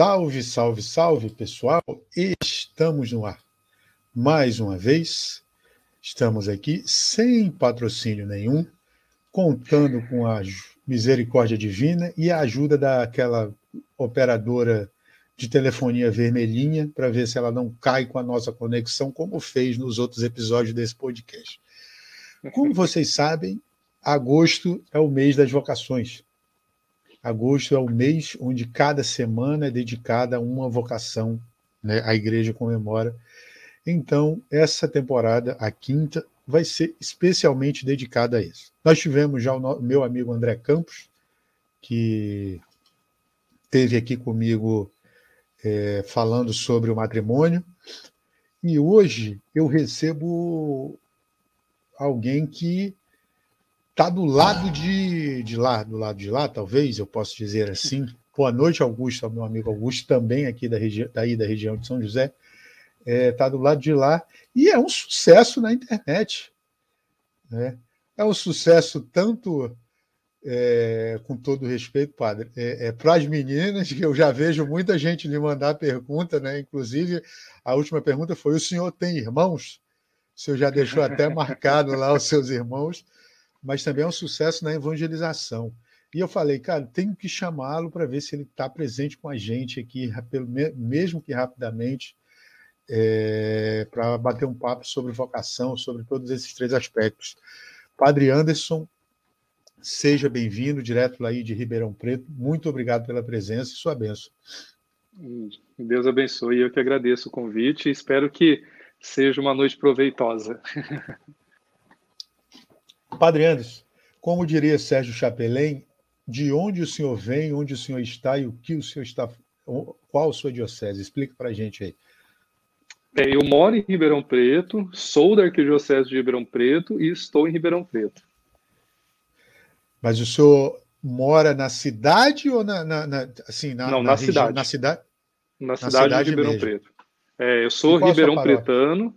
Salve, salve, salve, pessoal! Estamos no ar. Mais uma vez, estamos aqui sem patrocínio nenhum, contando com a misericórdia divina e a ajuda daquela operadora de telefonia vermelhinha para ver se ela não cai com a nossa conexão, como fez nos outros episódios desse podcast. Como vocês sabem, agosto é o mês das vocações. Agosto é o mês onde cada semana é dedicada a uma vocação, né? a igreja comemora. Então, essa temporada, a quinta, vai ser especialmente dedicada a isso. Nós tivemos já o meu amigo André Campos, que teve aqui comigo é, falando sobre o matrimônio, e hoje eu recebo alguém que está do lado de, de lá, do lado de lá, talvez, eu posso dizer assim. Boa noite, Augusto, meu amigo Augusto, também aqui da daí da região de São José. É, tá do lado de lá e é um sucesso na internet. Né? É um sucesso tanto, é, com todo respeito, padre, é, é para as meninas, que eu já vejo muita gente lhe mandar pergunta, né? inclusive a última pergunta foi: o senhor tem irmãos? O senhor já deixou até marcado lá os seus irmãos mas também é um sucesso na evangelização. E eu falei, cara, tenho que chamá-lo para ver se ele está presente com a gente aqui, mesmo que rapidamente, é, para bater um papo sobre vocação, sobre todos esses três aspectos. Padre Anderson, seja bem-vindo, direto lá de Ribeirão Preto. Muito obrigado pela presença e sua bênção. Deus abençoe. Eu que agradeço o convite e espero que seja uma noite proveitosa. Padre Anderson, como diria Sérgio Chapelin, de onde o senhor vem, onde o senhor está e o que o senhor está. Qual a sua diocese? Explica para a gente aí. É, eu moro em Ribeirão Preto, sou da Arquidiocese de Ribeirão Preto e estou em Ribeirão Preto. Mas o senhor mora na cidade ou na, na, na assim na, Não, na, na cidade. Na cidade. Na cidade, na cidade de Ribeirão mesmo. Preto. É, eu sou Ribeirão Pretano,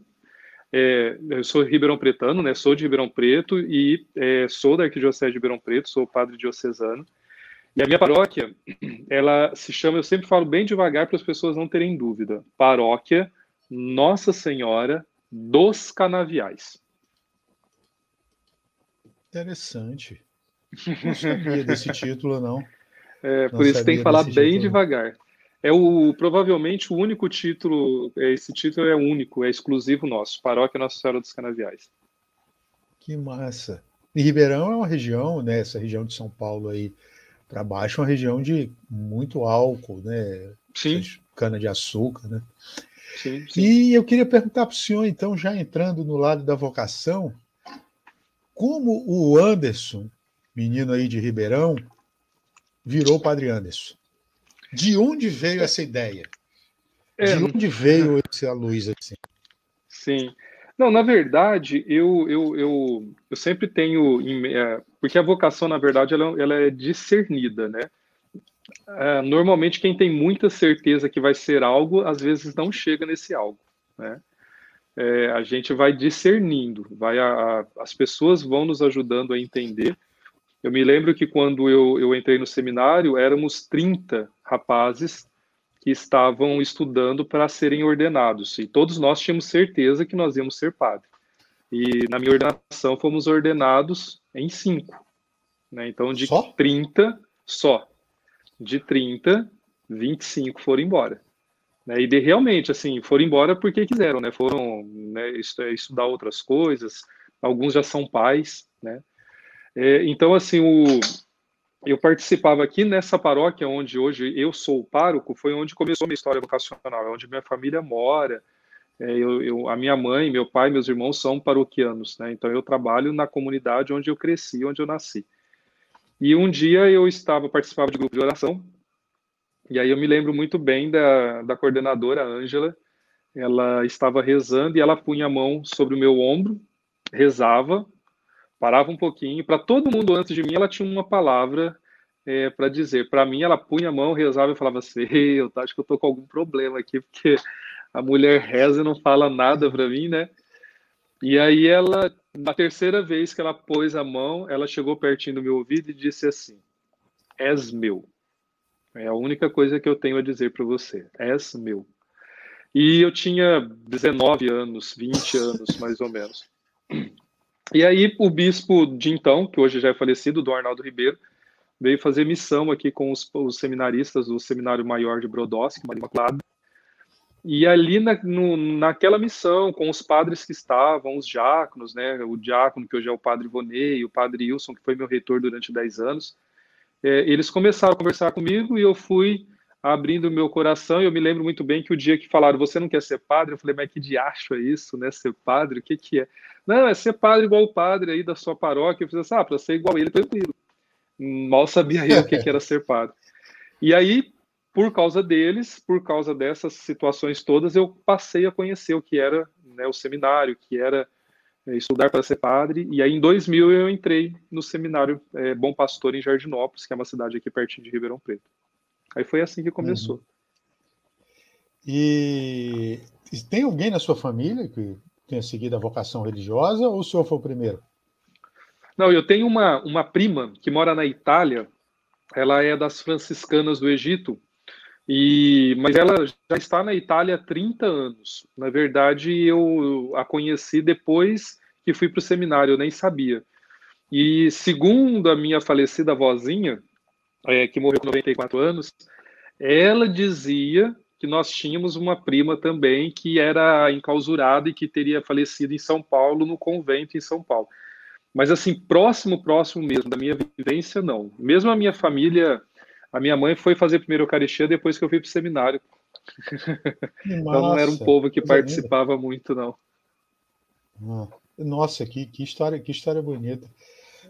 é, eu sou ribeirão pretano, né? Sou de Ribeirão Preto e é, sou da Arquidiocese de Ribeirão Preto, sou padre diocesano. E a minha paróquia, ela se chama, eu sempre falo bem devagar para as pessoas não terem dúvida, Paróquia Nossa Senhora dos Canaviais. Interessante. Não sabia desse título, não. É, não por isso tem que falar bem título. devagar. É o provavelmente o único título, é, esse título é único, é exclusivo nosso, Paróquia Nossa Senhora dos Canaviais. Que massa. E Ribeirão é uma região, né, essa região de São Paulo aí para baixo, uma região de muito álcool, né? Sim. Cana de açúcar, né? Sim, sim. E eu queria perguntar para o senhor, então, já entrando no lado da vocação, como o Anderson, menino aí de Ribeirão, virou Padre Anderson? De onde veio essa ideia? É, de onde veio essa luz assim? Sim. Não, na verdade, eu, eu, eu, eu sempre tenho. É, porque a vocação, na verdade, ela, ela é discernida, né? É, normalmente, quem tem muita certeza que vai ser algo, às vezes não chega nesse algo, né? É, a gente vai discernindo, vai a, a, as pessoas vão nos ajudando a entender eu me lembro que quando eu, eu entrei no seminário, éramos 30 rapazes que estavam estudando para serem ordenados, e todos nós tínhamos certeza que nós íamos ser padre. E na minha ordenação fomos ordenados em cinco. Né? Então, de só? 30, só. De 30, 25 foram embora. Né? E de, realmente, assim, foram embora porque quiseram, né? Foram né, estudar outras coisas, alguns já são pais, né? É, então, assim, o, eu participava aqui nessa paróquia onde hoje eu sou o pároco, foi onde começou a minha história vocacional, é onde minha família mora. É, eu, eu, a minha mãe, meu pai, meus irmãos são paroquianos, né? Então eu trabalho na comunidade onde eu cresci, onde eu nasci. E um dia eu estava participava de grupo de oração, e aí eu me lembro muito bem da, da coordenadora Ângela. Ela estava rezando e ela punha a mão sobre o meu ombro, rezava, parava um pouquinho. Para todo mundo antes de mim, ela tinha uma palavra é, para dizer. Para mim, ela punha a mão, rezava e falava assim: eu acho que eu tô com algum problema aqui, porque a mulher reza e não fala nada para mim, né? E aí ela, na terceira vez que ela pôs a mão, ela chegou pertinho do meu ouvido e disse assim: És meu. É a única coisa que eu tenho a dizer para você. És meu. E eu tinha 19 anos, 20 anos, mais ou menos. E aí o bispo de então, que hoje já é falecido, do Arnaldo Ribeiro, veio fazer missão aqui com os, os seminaristas do Seminário Maior de Brodowski, Maria Imaculada. E ali na, no, naquela missão, com os padres que estavam, os diáconos, né, o diácono que hoje é o padre Vonei, o padre Wilson, que foi meu reitor durante 10 anos, é, eles começaram a conversar comigo e eu fui abrindo meu coração. E eu me lembro muito bem que o dia que falaram, você não quer ser padre? Eu falei, mas que diacho é isso, né? Ser padre? O que, que é? Não, é ser padre igual o padre aí da sua paróquia. Eu falei assim, ah, para ser igual ele, tranquilo. Mal sabia eu o que, era ser padre. E aí, por causa deles, por causa dessas situações todas, eu passei a conhecer o que era né, o seminário, que era é, estudar para ser padre. E aí, em 2000, eu entrei no seminário é, Bom Pastor em Jardinópolis, que é uma cidade aqui pertinho de Ribeirão Preto. Aí foi assim que começou. Uhum. E, e tem alguém na sua família que tenha seguido a vocação religiosa ou o senhor foi o primeiro? Não, eu tenho uma, uma prima que mora na Itália, ela é das franciscanas do Egito, e mas ela já está na Itália há 30 anos. Na verdade, eu a conheci depois que fui para o seminário, eu nem sabia. E segundo a minha falecida vozinha, é, que morreu com 94 anos, ela dizia que nós tínhamos uma prima também que era enclausurada e que teria falecido em São Paulo, no convento em São Paulo. Mas assim, próximo, próximo mesmo, da minha vivência, não. Mesmo a minha família, a minha mãe foi fazer primeiro Eucaristia depois que eu fui para o seminário. então não era um povo que participava muito, não. Ah, nossa, que, que, história, que história bonita.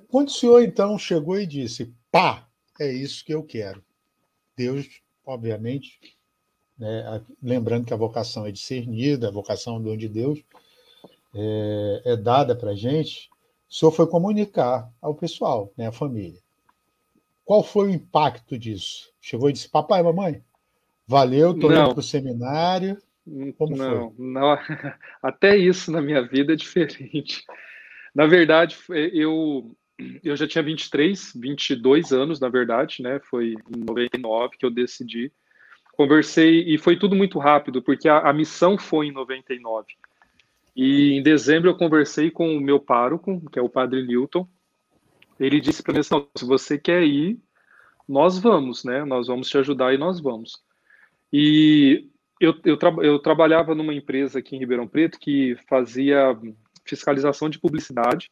Quando o senhor então chegou e disse, pá, é isso que eu quero. Deus, obviamente, né, lembrando que a vocação é discernida, a vocação do de Deus é, é dada para a gente, o senhor foi comunicar ao pessoal, né, à família. Qual foi o impacto disso? Chegou e disse: Papai, mamãe, valeu, estou indo para o seminário. Como não, foi? não, até isso na minha vida é diferente. Na verdade, eu eu já tinha 23, 22 anos, na verdade, né? Foi em 99 que eu decidi. Conversei e foi tudo muito rápido, porque a, a missão foi em 99. E em dezembro eu conversei com o meu pároco, que é o padre Newton. Ele disse para mim assim: se você quer ir, nós vamos, né? Nós vamos te ajudar e nós vamos. E eu, eu, tra eu trabalhava numa empresa aqui em Ribeirão Preto que fazia fiscalização de publicidade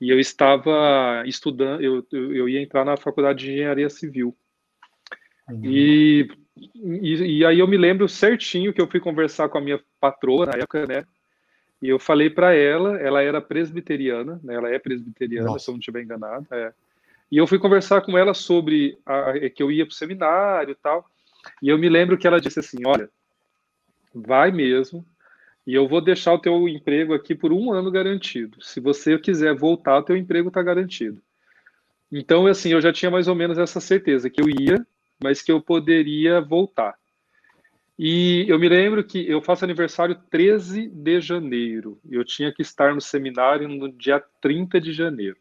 e eu estava estudando, eu, eu ia entrar na faculdade de engenharia civil. Uhum. E, e, e, aí eu me lembro certinho que eu fui conversar com a minha patroa na época, né? E eu falei para ela, ela era presbiteriana, né? Ela é presbiteriana, Nossa. se eu não estiver enganado. É. E eu fui conversar com ela sobre a, que eu ia para o seminário e tal. E eu me lembro que ela disse assim: olha, vai mesmo, e eu vou deixar o teu emprego aqui por um ano garantido. Se você quiser voltar, o teu emprego está garantido. Então, assim, eu já tinha mais ou menos essa certeza que eu ia, mas que eu poderia voltar. E eu me lembro que eu faço aniversário 13 de janeiro. Eu tinha que estar no seminário no dia 30 de janeiro.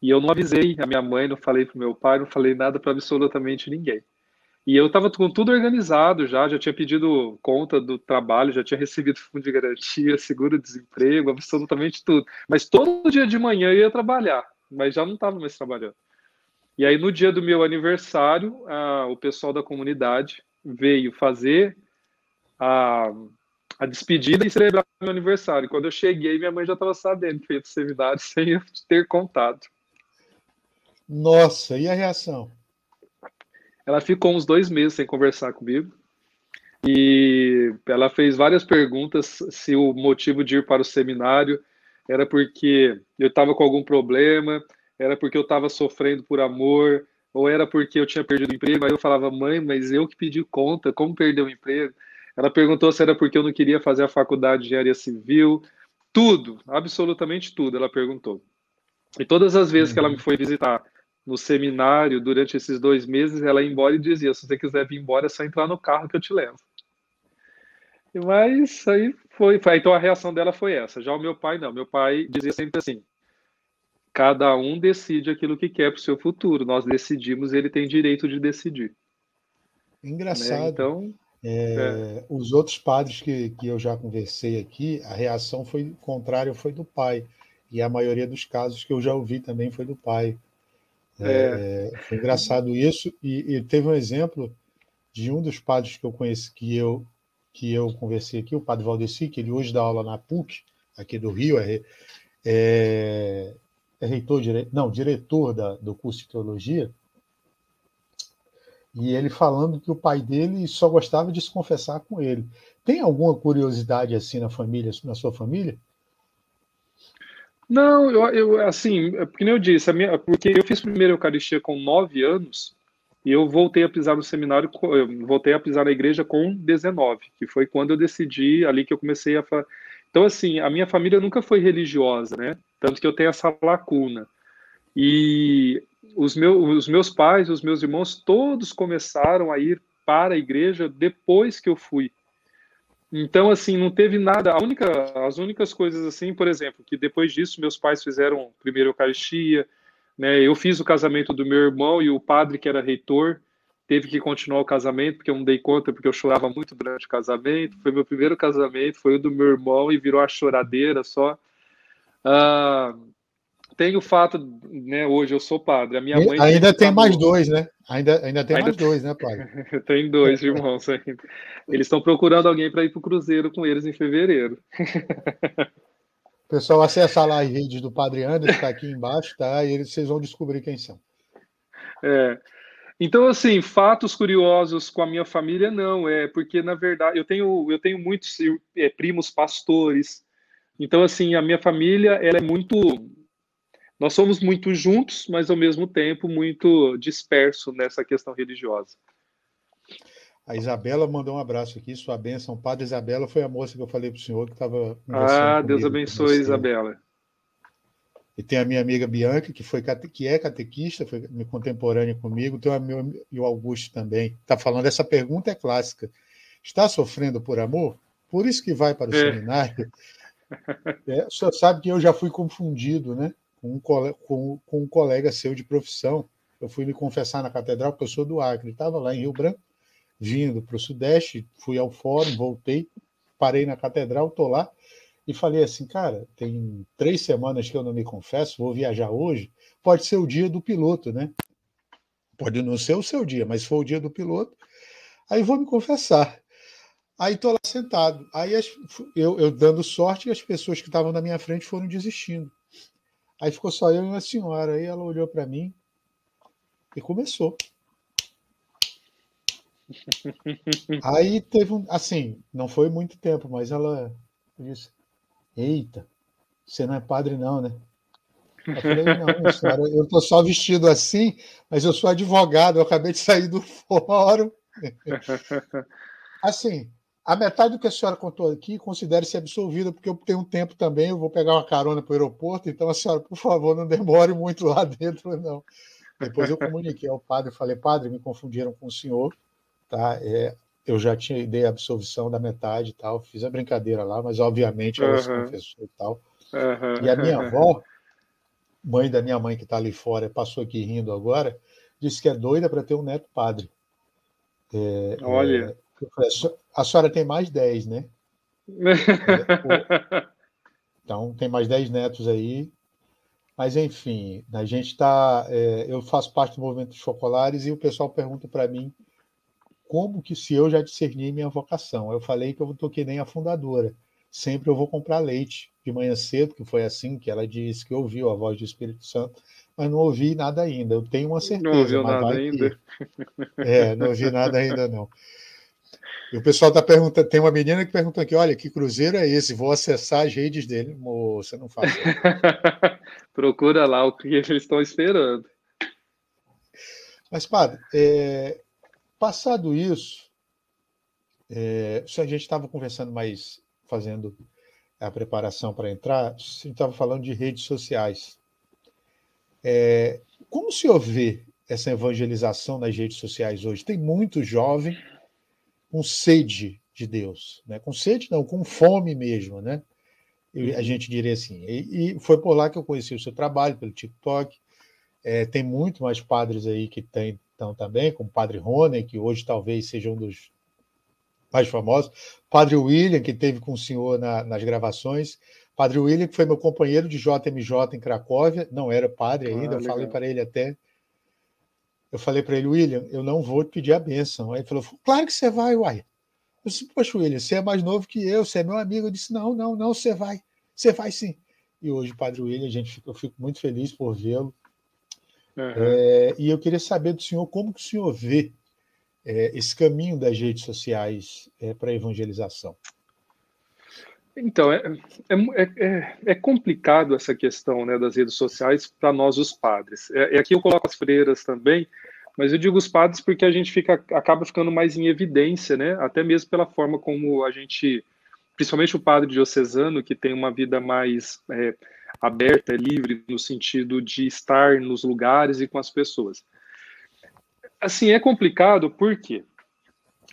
E eu não avisei a minha mãe, não falei para meu pai, não falei nada para absolutamente ninguém. E eu estava com tudo organizado já, já tinha pedido conta do trabalho, já tinha recebido fundo de garantia, seguro-desemprego, absolutamente tudo. Mas todo dia de manhã eu ia trabalhar, mas já não estava mais trabalhando. E aí, no dia do meu aniversário, a, o pessoal da comunidade veio fazer a, a despedida e celebrar meu aniversário. Quando eu cheguei, minha mãe já estava sabendo que ia para o seminário sem eu ter contado. Nossa, e a reação? Ela ficou uns dois meses sem conversar comigo. E ela fez várias perguntas se o motivo de ir para o seminário era porque eu estava com algum problema, era porque eu estava sofrendo por amor, ou era porque eu tinha perdido o emprego. Aí eu falava, mãe, mas eu que pedi conta, como perder o emprego? Ela perguntou se era porque eu não queria fazer a faculdade de engenharia civil. Tudo, absolutamente tudo, ela perguntou. E todas as vezes que ela me uhum. foi visitar no seminário durante esses dois meses, ela ia embora e dizia: se você quiser vir embora, é só entrar no carro que eu te levo. Mas aí foi, foi, então a reação dela foi essa. Já o meu pai não. Meu pai dizia sempre assim: cada um decide aquilo que quer para o seu futuro. Nós decidimos, ele tem direito de decidir. Engraçado. Né? Então, é, é. Os outros padres que, que eu já conversei aqui, a reação foi contrária, foi do pai. E a maioria dos casos que eu já ouvi também foi do pai. É. é foi engraçado isso. E, e, teve um exemplo de um dos padres que eu conheci, que eu, que eu conversei aqui, o padre Valdeci, que ele hoje dá aula na PUC, aqui do Rio, é, é, reitor, dire, não, diretor da, do curso de teologia. E ele falando que o pai dele só gostava de se confessar com ele. Tem alguma curiosidade assim na família, na sua família? Não, eu, eu assim, é porque eu disse, minha, porque eu fiz primeira Eucaristia com nove anos e eu voltei a pisar no seminário, voltei a pisar na igreja com 19, que foi quando eu decidi ali que eu comecei a. Então, assim, a minha família nunca foi religiosa, né? Tanto que eu tenho essa lacuna. E os, meu, os meus pais, os meus irmãos, todos começaram a ir para a igreja depois que eu fui. Então, assim, não teve nada. Única, as únicas coisas, assim, por exemplo, que depois disso meus pais fizeram primeiro Eucaristia, né? Eu fiz o casamento do meu irmão e o padre que era reitor teve que continuar o casamento porque eu não dei conta porque eu chorava muito durante o casamento. Foi meu primeiro casamento, foi o do meu irmão e virou a choradeira só. Uh, tem o fato, né, hoje eu sou padre, a minha mãe... Ainda tem mais dois, né? Ainda, ainda tem ainda mais dois, né, pai? tem dois irmãos ainda. Eles estão procurando alguém para ir para o cruzeiro com eles em fevereiro. Pessoal, acessa lá as redes do Padre Anderson, está aqui embaixo, tá? E eles, vocês vão descobrir quem são. É. Então, assim, fatos curiosos com a minha família, não, é porque, na verdade, eu tenho, eu tenho muitos é, primos pastores, então, assim, a minha família, ela é muito nós somos muito juntos, mas ao mesmo tempo muito disperso nessa questão religiosa. A Isabela mandou um abraço aqui, sua bênção. Padre Isabela foi a moça que eu falei para o senhor que estava. Ah, Deus abençoe, Isabela. E tem a minha amiga Bianca, que, foi, que é catequista, foi contemporânea comigo. Tem o meu e o Augusto também. Está falando, essa pergunta é clássica. Está sofrendo por amor? Por isso que vai para o é. seminário? É, o senhor sabe que eu já fui confundido, né? com um, com, com um colega seu de profissão. Eu fui me confessar na catedral, porque eu sou do Acre. Estava lá em Rio Branco, vindo para o Sudeste, fui ao fórum, voltei, parei na catedral, estou lá e falei assim, cara, tem três semanas que eu não me confesso, vou viajar hoje, pode ser o dia do piloto, né? Pode não ser o seu dia, mas se for o dia do piloto, aí vou me confessar. Aí estou lá sentado. Aí as, eu, eu dando sorte e as pessoas que estavam na minha frente foram desistindo. Aí ficou só eu e uma senhora. Aí ela olhou para mim e começou. Aí teve um. Assim, não foi muito tempo, mas ela disse: Eita, você não é padre, não, né? Eu falei: Não, senhora, eu estou só vestido assim, mas eu sou advogado, eu acabei de sair do fórum. Assim, a metade do que a senhora contou aqui, considere-se absolvida, porque eu tenho um tempo também, eu vou pegar uma carona para o aeroporto, então a senhora, por favor, não demore muito lá dentro, não. Depois eu comuniquei ao padre, falei, padre, me confundiram com o senhor, tá? É, eu já tinha dei a absolvição da metade e tal, fiz a brincadeira lá, mas obviamente ela uhum. se confessou e tal. Uhum. E a minha avó, mãe da minha mãe que está ali fora, passou aqui rindo agora, disse que é doida para ter um neto padre. É, Olha. É, a senhora tem mais 10, né? então, tem mais 10 netos aí. Mas, enfim, a gente está. É, eu faço parte do movimento dos Chocolares e o pessoal pergunta para mim como que se eu já discerni minha vocação. Eu falei que eu estou que nem a fundadora. Sempre eu vou comprar leite de manhã cedo, que foi assim que ela disse que ouviu a voz do Espírito Santo, mas não ouvi nada ainda. Eu tenho uma certeza. Não ouviu nada ainda? É, não ouvi nada ainda não. E o pessoal está perguntando, tem uma menina que perguntou aqui, olha, que cruzeiro é esse? Vou acessar as redes dele. Moça, não faz. Procura lá o que eles estão esperando. Mas, padre, é, passado isso, é, se a gente estava conversando mais, fazendo a preparação para entrar, a gente estava falando de redes sociais. É, como se vê essa evangelização nas redes sociais hoje? Tem muito jovem com sede de Deus, né? com sede não, com fome mesmo, né? E, a uhum. gente diria assim. E, e, foi por lá que eu conheci o seu trabalho, pelo TikTok. É, tem muito mais padres aí que têm então, também, como o Padre Rony, que hoje talvez seja um dos mais famosos, Padre William, que teve com o senhor na, nas gravações, Padre William, que foi meu companheiro de JMJ em Cracóvia, não era padre ainda, ah, eu falei para ele até, eu falei para ele, William, eu não vou te pedir a bênção. Aí ele falou, claro que você vai, uai. Eu disse, poxa, William, você é mais novo que eu, você é meu amigo. Eu disse, não, não, não, você vai, você vai sim. E hoje, Padre William, gente, eu fico muito feliz por vê-lo. Uhum. É, e eu queria saber do senhor como que o senhor vê é, esse caminho das redes sociais é, para a evangelização. Então, é, é, é, é, complicado essa questão né, das redes sociais para nós, os padres. É, é, aqui eu coloco as freiras também, mas eu digo os padres porque a gente fica, acaba ficando mais em evidência, né, até mesmo pela forma como a gente, principalmente o padre diocesano, que tem uma vida mais é, aberta, livre, no sentido de estar nos lugares e com as pessoas. Assim, é complicado porque,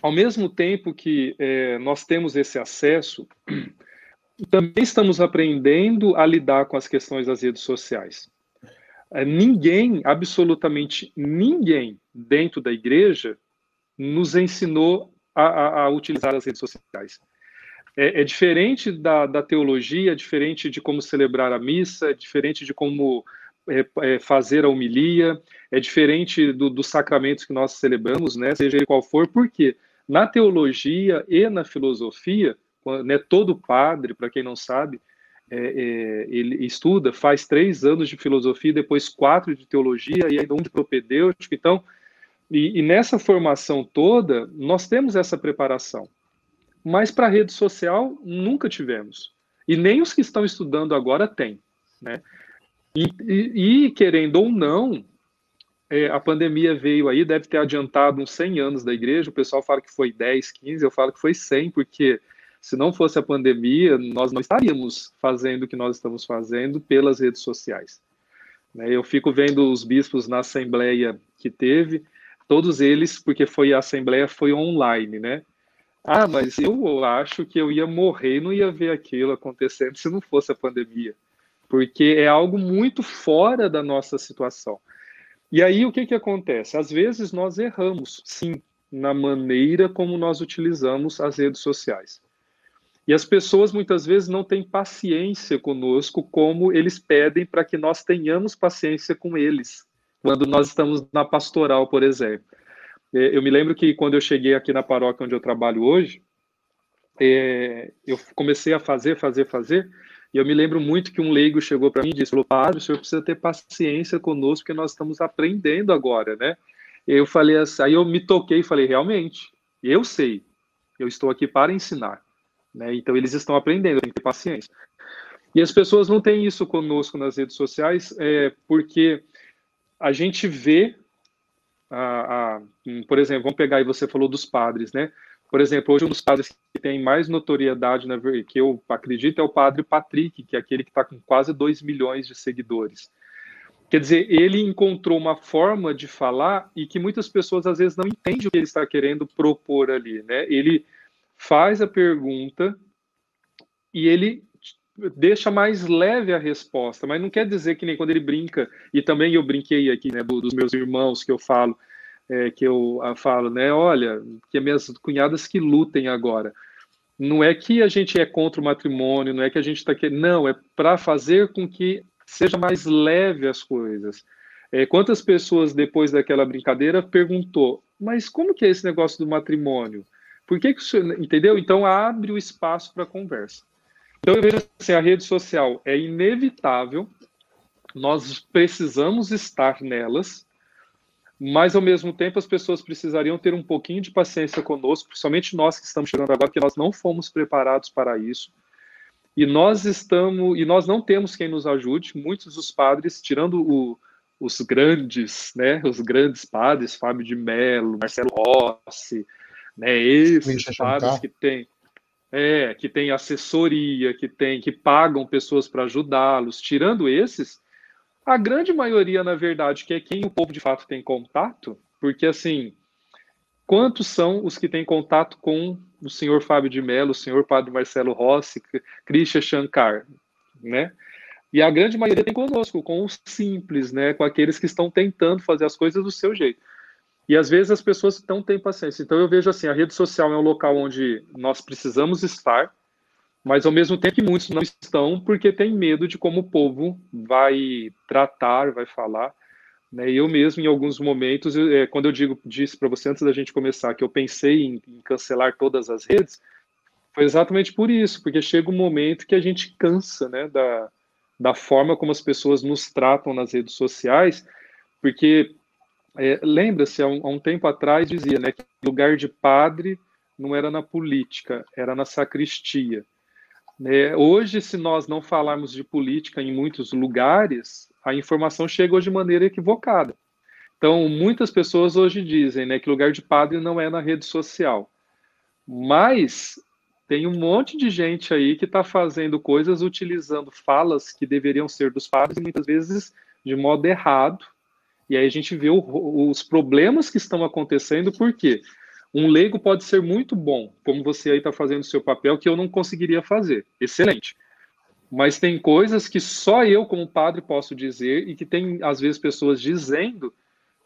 ao mesmo tempo que é, nós temos esse acesso, também estamos aprendendo a lidar com as questões das redes sociais. É, ninguém, absolutamente ninguém dentro da igreja nos ensinou a, a, a utilizar as redes sociais. É, é diferente da, da, teologia, é diferente de como celebrar a missa, é diferente de como é, é fazer a homilia, é diferente do, dos sacramentos que nós celebramos, né, seja ele qual for, porque na teologia e na filosofia, né, todo padre, para quem não sabe, é, é, ele estuda, faz três anos de filosofia, depois quatro de teologia e ainda um de propedêutico. Então, e, e nessa formação toda, nós temos essa preparação. Mas para rede social, nunca tivemos. E nem os que estão estudando agora têm. Né? E, e, e querendo ou não, é, a pandemia veio aí, deve ter adiantado uns 100 anos da igreja. O pessoal fala que foi 10, 15, eu falo que foi 100, porque se não fosse a pandemia, nós não estaríamos fazendo o que nós estamos fazendo pelas redes sociais. Né? Eu fico vendo os bispos na assembleia que teve, todos eles, porque foi a assembleia foi online, né? Ah, mas eu acho que eu ia morrer, não ia ver aquilo acontecendo se não fosse a pandemia, porque é algo muito fora da nossa situação. E aí o que que acontece? Às vezes nós erramos, sim, na maneira como nós utilizamos as redes sociais. E as pessoas muitas vezes não têm paciência conosco como eles pedem para que nós tenhamos paciência com eles, quando nós estamos na pastoral, por exemplo. É, eu me lembro que quando eu cheguei aqui na paróquia onde eu trabalho hoje, é, eu comecei a fazer, fazer, fazer, e eu me lembro muito que um leigo chegou para mim e disse: Padre, o senhor precisa ter paciência conosco, porque nós estamos aprendendo agora, né? Eu falei assim, aí eu me toquei e falei: realmente, eu sei, eu estou aqui para ensinar. Né? Então, eles estão aprendendo, tem que ter paciência. E as pessoas não têm isso conosco nas redes sociais, é, porque a gente vê, a, a, por exemplo, vamos pegar aí, você falou dos padres, né? Por exemplo, hoje um dos padres que tem mais notoriedade, né, que eu acredito, é o padre Patrick, que é aquele que está com quase 2 milhões de seguidores. Quer dizer, ele encontrou uma forma de falar e que muitas pessoas às vezes não entendem o que ele está querendo propor ali, né? Ele faz a pergunta e ele deixa mais leve a resposta, mas não quer dizer que nem quando ele brinca, e também eu brinquei aqui, né, dos meus irmãos que eu falo, é, que eu ah, falo, né, olha, que minhas cunhadas que lutem agora. Não é que a gente é contra o matrimônio, não é que a gente está querendo, não, é para fazer com que seja mais leve as coisas. É, quantas pessoas depois daquela brincadeira perguntou, mas como que é esse negócio do matrimônio? Por que, que isso, entendeu? Então abre o espaço para conversa. Então eu vejo assim, a rede social é inevitável, nós precisamos estar nelas, mas ao mesmo tempo as pessoas precisariam ter um pouquinho de paciência conosco, principalmente nós que estamos chegando agora, porque nós não fomos preparados para isso. E nós estamos, e nós não temos quem nos ajude. Muitos dos padres, tirando o, os grandes, né, os grandes padres, Fábio de Mello, Marcelo Rossi, né? Esses padres que têm é, que tem assessoria, que tem que pagam pessoas para ajudá-los. Tirando esses, a grande maioria, na verdade, que é quem o povo de fato tem contato, porque assim, quantos são os que têm contato com o senhor Fábio de Mello, o senhor Padre Marcelo Rossi, Krishna Shankar, né? E a grande maioria tem conosco, com os simples, né? Com aqueles que estão tentando fazer as coisas do seu jeito. E às vezes as pessoas não têm paciência. Então eu vejo assim, a rede social é um local onde nós precisamos estar, mas ao mesmo tempo que muitos não estão porque tem medo de como o povo vai tratar, vai falar. Né? Eu mesmo, em alguns momentos, eu, é, quando eu digo disse para você antes da gente começar que eu pensei em, em cancelar todas as redes, foi exatamente por isso, porque chega um momento que a gente cansa né, da, da forma como as pessoas nos tratam nas redes sociais, porque é, lembra-se, há, um, há um, tempo atrás dizia né, que lugar de padre não era na política, era na sacristia. É, hoje, se nós não falarmos de política em muitos lugares, a informação chega de maneira equivocada. Então, muitas pessoas hoje dizem né, que lugar de padre não é na rede social. Mas tem um monte de gente aí que está fazendo coisas utilizando falas que deveriam ser dos padres, e muitas vezes de modo errado. E aí a gente vê o, os problemas que estão acontecendo, porque um leigo pode ser muito bom, como você aí está fazendo o seu papel, que eu não conseguiria fazer. Excelente. Mas tem coisas que só eu, como padre, posso dizer, e que tem, às vezes, pessoas dizendo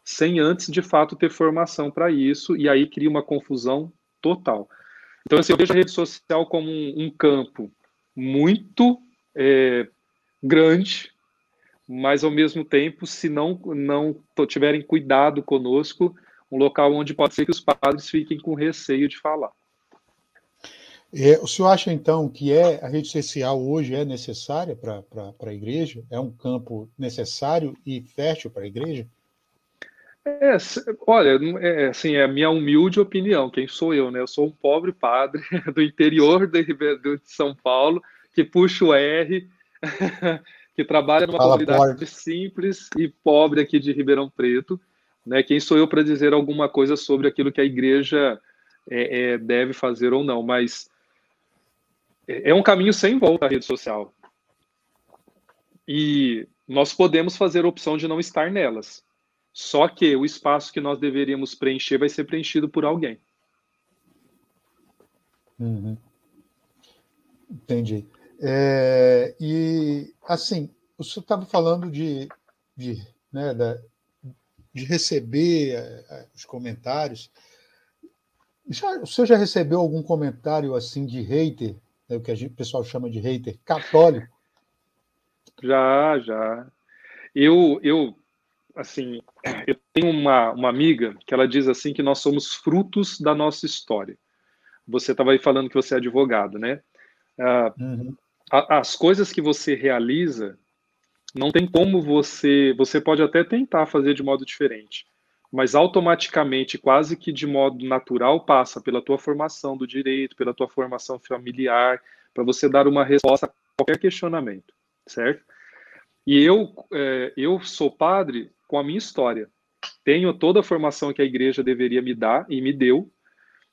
sem antes, de fato, ter formação para isso, e aí cria uma confusão total. Então, assim, eu vejo a rede social como um, um campo muito é, grande, mas ao mesmo tempo, se não, não tiverem cuidado conosco, um local onde pode ser que os padres fiquem com receio de falar. É, o senhor acha, então, que é, a rede social hoje é necessária para a igreja? É um campo necessário e fértil para a igreja? É, olha, é, assim, é a minha humilde opinião, quem sou eu, né? Eu sou um pobre padre do interior de, de São Paulo, que puxa o R, que trabalha numa Fala, comunidade simples e pobre aqui de Ribeirão Preto. Né? Quem sou eu para dizer alguma coisa sobre aquilo que a igreja é, é, deve fazer ou não? Mas é, é um caminho sem volta a rede social. E nós podemos fazer a opção de não estar nelas. Só que o espaço que nós deveríamos preencher vai ser preenchido por alguém. Uhum. Entendi. É, e, assim, senhor estava falando de, de, né, da, de receber uh, os comentários. Já, o senhor já recebeu algum comentário assim de hater, né, o que a gente, o pessoal chama de hater católico? Já, já. Eu, eu assim, eu tenho uma, uma amiga que ela diz assim que nós somos frutos da nossa história. Você estava aí falando que você é advogado, né? Ah, uhum. As coisas que você realiza, não tem como você. Você pode até tentar fazer de modo diferente, mas automaticamente, quase que de modo natural, passa pela tua formação do direito, pela tua formação familiar, para você dar uma resposta a qualquer questionamento, certo? E eu, é, eu sou padre com a minha história. Tenho toda a formação que a igreja deveria me dar e me deu,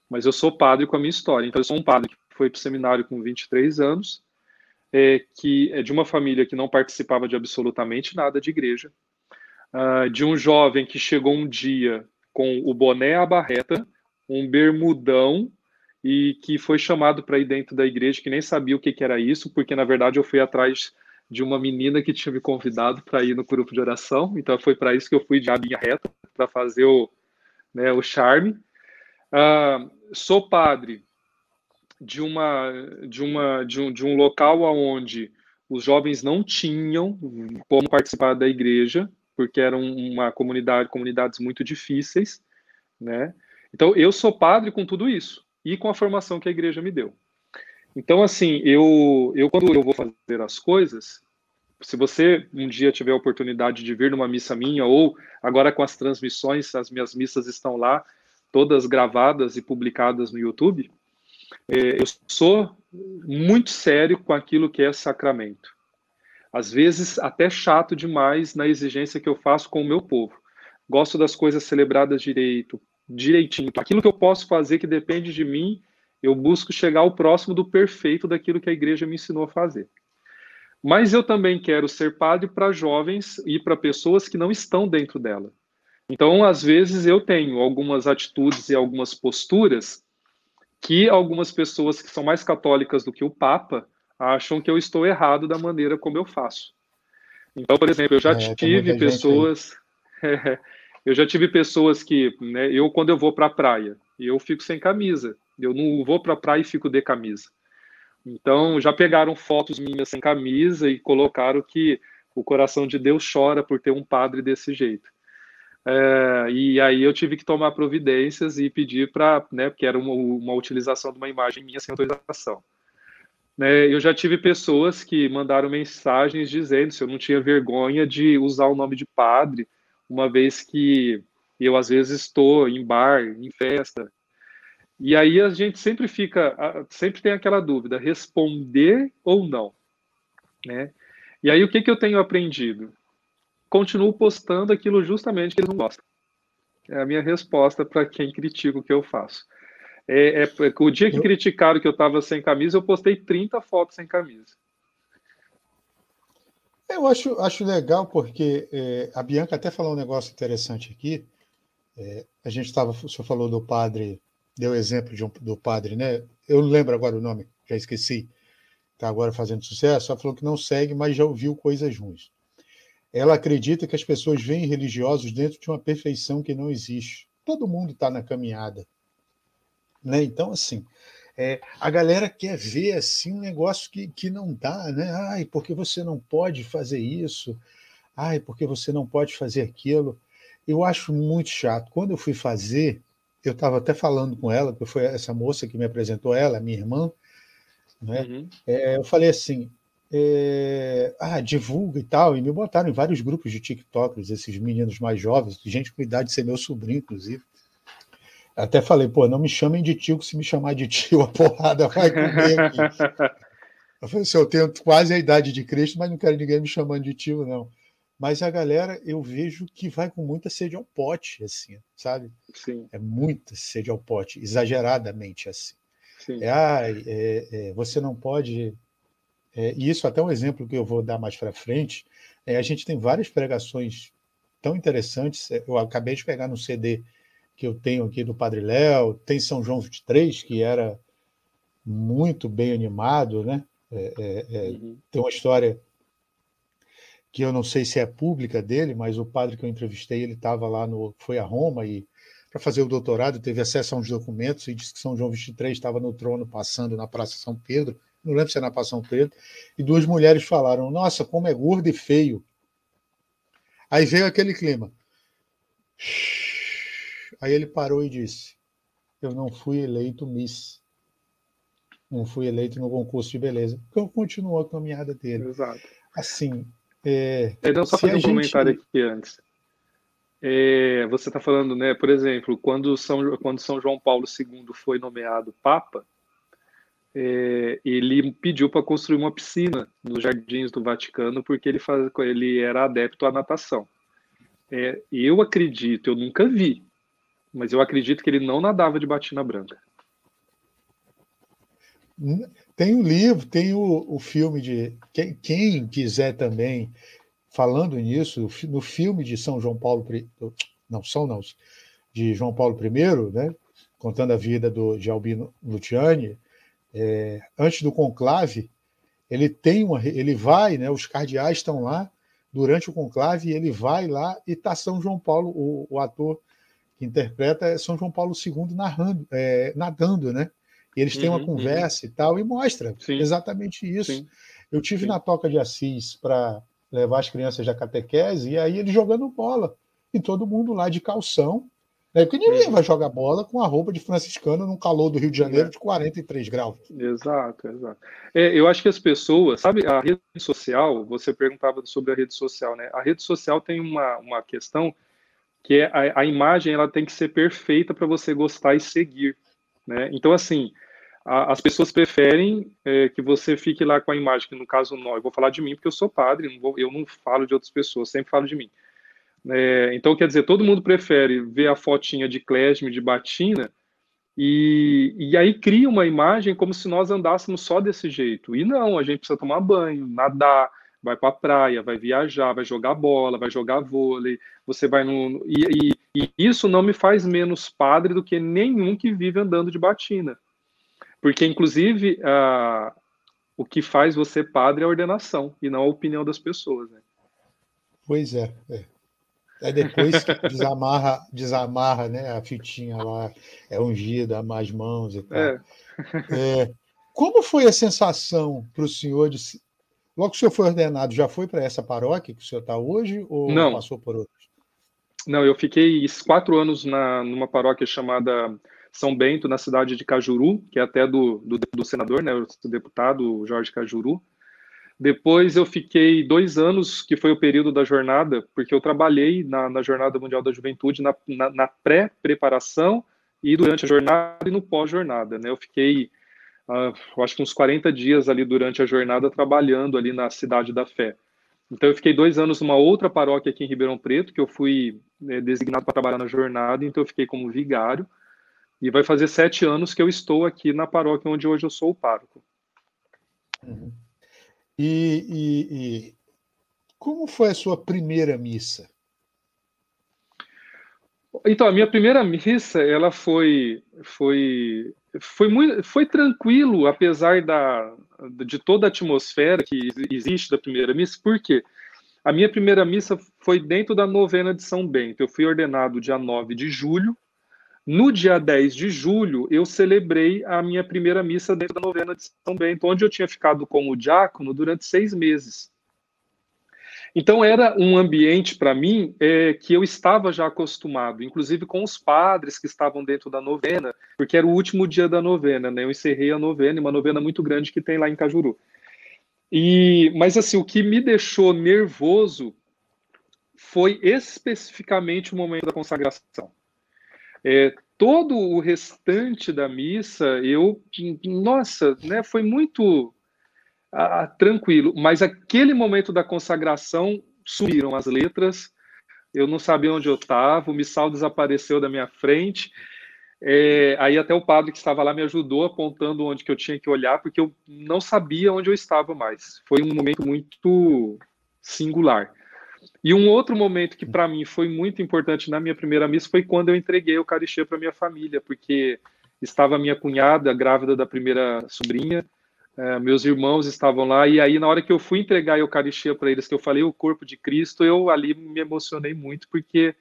mas eu sou padre com a minha história. Então, eu sou um padre que foi para o seminário com 23 anos, é, que é de uma família que não participava de absolutamente nada de igreja, uh, de um jovem que chegou um dia com o boné à barreta, um bermudão, e que foi chamado para ir dentro da igreja, que nem sabia o que, que era isso, porque na verdade eu fui atrás de uma menina que tinha me convidado para ir no grupo de oração. Então foi para isso que eu fui de abinha reta, para fazer o, né, o charme. Uh, sou padre de uma de uma de um, de um local onde os jovens não tinham como participar da igreja, porque eram uma comunidade comunidades muito difíceis, né? Então eu sou padre com tudo isso e com a formação que a igreja me deu. Então, assim, eu, eu quando eu vou fazer as coisas, se você um dia tiver a oportunidade de vir numa missa minha, ou agora com as transmissões, as minhas missas estão lá, todas gravadas e publicadas no YouTube, eu sou muito sério com aquilo que é sacramento. Às vezes, até chato demais na exigência que eu faço com o meu povo. Gosto das coisas celebradas direito, direitinho. Aquilo que eu posso fazer que depende de mim, eu busco chegar ao próximo do perfeito daquilo que a igreja me ensinou a fazer. Mas eu também quero ser padre para jovens e para pessoas que não estão dentro dela. Então, às vezes, eu tenho algumas atitudes e algumas posturas que algumas pessoas que são mais católicas do que o Papa acham que eu estou errado da maneira como eu faço. Então, por exemplo, eu já é, tive pessoas. Eu já tive pessoas que, né, eu quando eu vou para a praia, eu fico sem camisa. Eu não vou para a praia e fico de camisa. Então, já pegaram fotos minhas sem camisa e colocaram que o coração de Deus chora por ter um padre desse jeito. É, e aí eu tive que tomar providências e pedir para, né, porque era uma, uma, utilização de uma imagem minha sem autorização. Né, eu já tive pessoas que mandaram mensagens dizendo se eu não tinha vergonha de usar o nome de padre, uma vez que eu às vezes estou em bar, em festa. E aí a gente sempre fica, sempre tem aquela dúvida, responder ou não, né? E aí o que, que eu tenho aprendido? Continuo postando aquilo justamente que eles não gostam. É a minha resposta para quem critica o que eu faço. É, é, o dia que criticaram que eu estava sem camisa, eu postei 30 fotos sem camisa. Eu acho, acho legal porque é, a Bianca até falou um negócio interessante aqui. É, a gente estava, o senhor falou do padre, deu exemplo de um, do padre, né? Eu não lembro agora o nome, já esqueci. Está agora fazendo sucesso. Ela falou que não segue, mas já ouviu coisas ruins. Ela acredita que as pessoas veem religiosos dentro de uma perfeição que não existe. Todo mundo está na caminhada. Né? Então, assim, é, a galera quer ver assim um negócio que, que não dá, né? Ai, porque você não pode fazer isso? Ai, porque você não pode fazer aquilo? Eu acho muito chato. Quando eu fui fazer, eu estava até falando com ela, que foi essa moça que me apresentou ela, minha irmã, né? Uhum. É, eu falei assim, é, ah, divulga e tal, e me botaram em vários grupos de TikTokers, esses meninos mais jovens, gente com idade de ser meu sobrinho, inclusive. Até falei, pô, não me chamem de tio, que se me chamar de tio, a porrada vai comer aqui. eu falei assim, eu tenho quase a idade de Cristo, mas não quero ninguém me chamando de tio, não. Mas a galera, eu vejo que vai com muita sede ao pote, assim, sabe? Sim. É muita sede ao pote, exageradamente assim. Sim. É, ah, é, é, você não pode. É, e isso até um exemplo que eu vou dar mais para frente. É, a gente tem várias pregações tão interessantes. É, eu acabei de pegar no CD que eu tenho aqui do Padre Léo, tem São João 23, que era muito bem animado, né? É, é, é, uhum. Tem uma história que eu não sei se é pública dele, mas o padre que eu entrevistei, ele estava lá no, foi a Roma e para fazer o doutorado teve acesso a uns documentos e disse que São João 23 estava no trono passando na Praça São Pedro, não lembro se é na Praça São Pedro, e duas mulheres falaram: "Nossa, como é gordo e feio". Aí veio aquele clima. Aí ele parou e disse: Eu não fui eleito Miss. Não fui eleito no concurso de beleza. Então continuou a caminhada dele. Exato. Assim. É, Perdão, só fazer um gente... comentário aqui antes. É, você está falando, né? Por exemplo, quando São, quando São João Paulo II foi nomeado Papa, é, ele pediu para construir uma piscina nos jardins do Vaticano porque ele, faz, ele era adepto à natação. É, eu acredito, eu nunca vi, mas eu acredito que ele não nadava de batina branca. Tem o livro, tem o, o filme de. Quem, quem, quiser também, falando nisso, no filme de São João Paulo. Não, São não, de João Paulo I, né, contando a vida do, de Albino Luciani, é, antes do conclave, ele tem uma. Ele vai, né, os cardeais estão lá durante o conclave, ele vai lá e está São João Paulo, o, o ator que interpreta é São João Paulo II narrando, é, nadando, né? E eles têm uhum, uma conversa uhum. e tal, e mostra Sim. exatamente isso. Sim. Eu tive Sim. na Toca de Assis para levar as crianças da catequese, e aí eles jogando bola. E todo mundo lá de calção. Né? Porque ninguém vai jogar bola com a roupa de franciscano num calor do Rio de Janeiro é. de 43 graus. Exato, exato. É, eu acho que as pessoas, sabe, a rede social, você perguntava sobre a rede social, né? A rede social tem uma, uma questão que é a, a imagem ela tem que ser perfeita para você gostar e seguir, né? Então assim, a, as pessoas preferem é, que você fique lá com a imagem, que no caso não, eu vou falar de mim porque eu sou padre, não vou, eu não falo de outras pessoas, sempre falo de mim. É, então quer dizer, todo mundo prefere ver a fotinha de klesme, de batina, e, e aí cria uma imagem como se nós andássemos só desse jeito. E não, a gente precisa tomar banho, nadar, vai para a praia, vai viajar, vai jogar bola, vai jogar vôlei, você vai no. E, e, e, isso não me faz menos padre do que nenhum que vive andando de batina. Porque, inclusive, o que faz você padre é a ordenação e não a opinião das pessoas. Né? Pois é. é. Aí depois desamarra, desamarra né, a fitinha lá, é ungida, mais mãos e tal. É. É, como foi a sensação para o senhor de. Logo que o senhor foi ordenado, já foi para essa paróquia que o senhor está hoje ou Não. passou por outras? Não, eu fiquei quatro anos na, numa paróquia chamada São Bento, na cidade de Cajuru, que é até do, do, do senador, né, o deputado Jorge Cajuru. Depois eu fiquei dois anos, que foi o período da jornada, porque eu trabalhei na, na Jornada Mundial da Juventude, na, na, na pré-preparação e durante a jornada e no pós-jornada. Né? Eu fiquei, uh, acho que uns 40 dias ali durante a jornada trabalhando ali na Cidade da Fé. Então eu fiquei dois anos numa outra paróquia aqui em Ribeirão Preto, que eu fui né, designado para trabalhar na jornada, então eu fiquei como vigário. E vai fazer sete anos que eu estou aqui na paróquia onde hoje eu sou o pároco. Uhum. E, e, e como foi a sua primeira missa? Então, a minha primeira missa, ela foi foi foi muito foi tranquilo, apesar da de toda a atmosfera que existe da primeira missa. Por quê? A minha primeira missa foi dentro da novena de São Bento. Eu fui ordenado dia 9 de julho. No dia 10 de julho, eu celebrei a minha primeira missa dentro da novena de São Bento, onde eu tinha ficado como diácono durante seis meses. Então, era um ambiente para mim é, que eu estava já acostumado, inclusive com os padres que estavam dentro da novena, porque era o último dia da novena, né? Eu encerrei a novena, uma novena muito grande que tem lá em Cajuru. E, mas assim, o que me deixou nervoso foi especificamente o momento da consagração. É, todo o restante da missa, eu, nossa, né, foi muito ah, tranquilo, mas aquele momento da consagração sumiram as letras, eu não sabia onde eu estava, o missal desapareceu da minha frente, é, aí até o padre que estava lá me ajudou apontando onde que eu tinha que olhar, porque eu não sabia onde eu estava mais. Foi um momento muito singular. E um outro momento que para mim foi muito importante na minha primeira missa foi quando eu entreguei a Eucaristia para minha família, porque estava minha cunhada grávida da primeira sobrinha, é, meus irmãos estavam lá, e aí na hora que eu fui entregar a Eucaristia para eles, que eu falei o corpo de Cristo, eu ali me emocionei muito, porque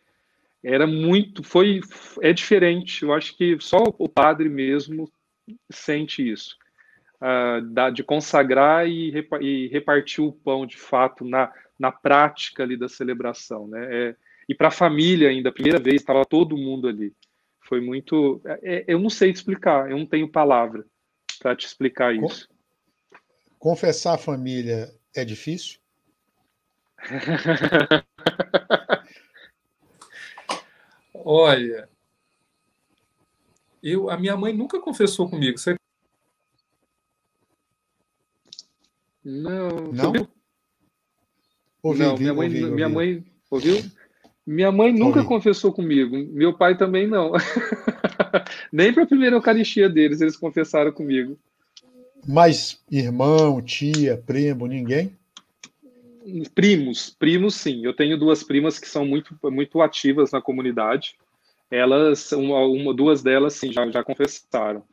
era muito, foi, é diferente. Eu acho que só o padre mesmo sente isso, uh, de consagrar e, e, repartir o pão de fato na, na prática ali da celebração, né? É, e para a família ainda, a primeira vez estava todo mundo ali. Foi muito, é, é, eu não sei explicar, eu não tenho palavra para te explicar isso. Confessar a família é difícil? Olha, eu, a minha mãe nunca confessou comigo. Você... Não. Não? Ouvi, não, minha mãe, ouvi, ouvi. minha mãe ouviu? Minha mãe nunca confessou comigo. Meu pai também não. Nem para a primeira Eucaristia deles eles confessaram comigo. Mas irmão, tia, primo, ninguém? Primos, primos sim. Eu tenho duas primas que são muito, muito ativas na comunidade. Elas, uma, uma duas delas sim, já, já confessaram.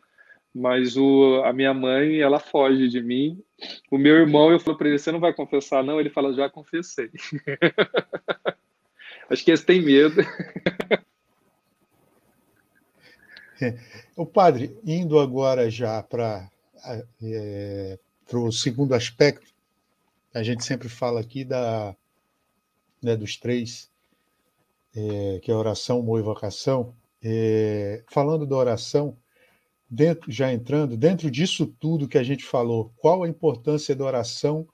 Mas o, a minha mãe, ela foge de mim. O meu irmão, eu falo para ele: você não vai confessar, não? Ele fala: já confessei. Acho que eles têm medo. O padre, indo agora já para é, o segundo aspecto, a gente sempre fala aqui da, né, dos três, é, que é oração, amor e vocação. É, falando da oração, dentro, já entrando, dentro disso tudo que a gente falou, qual a importância da oração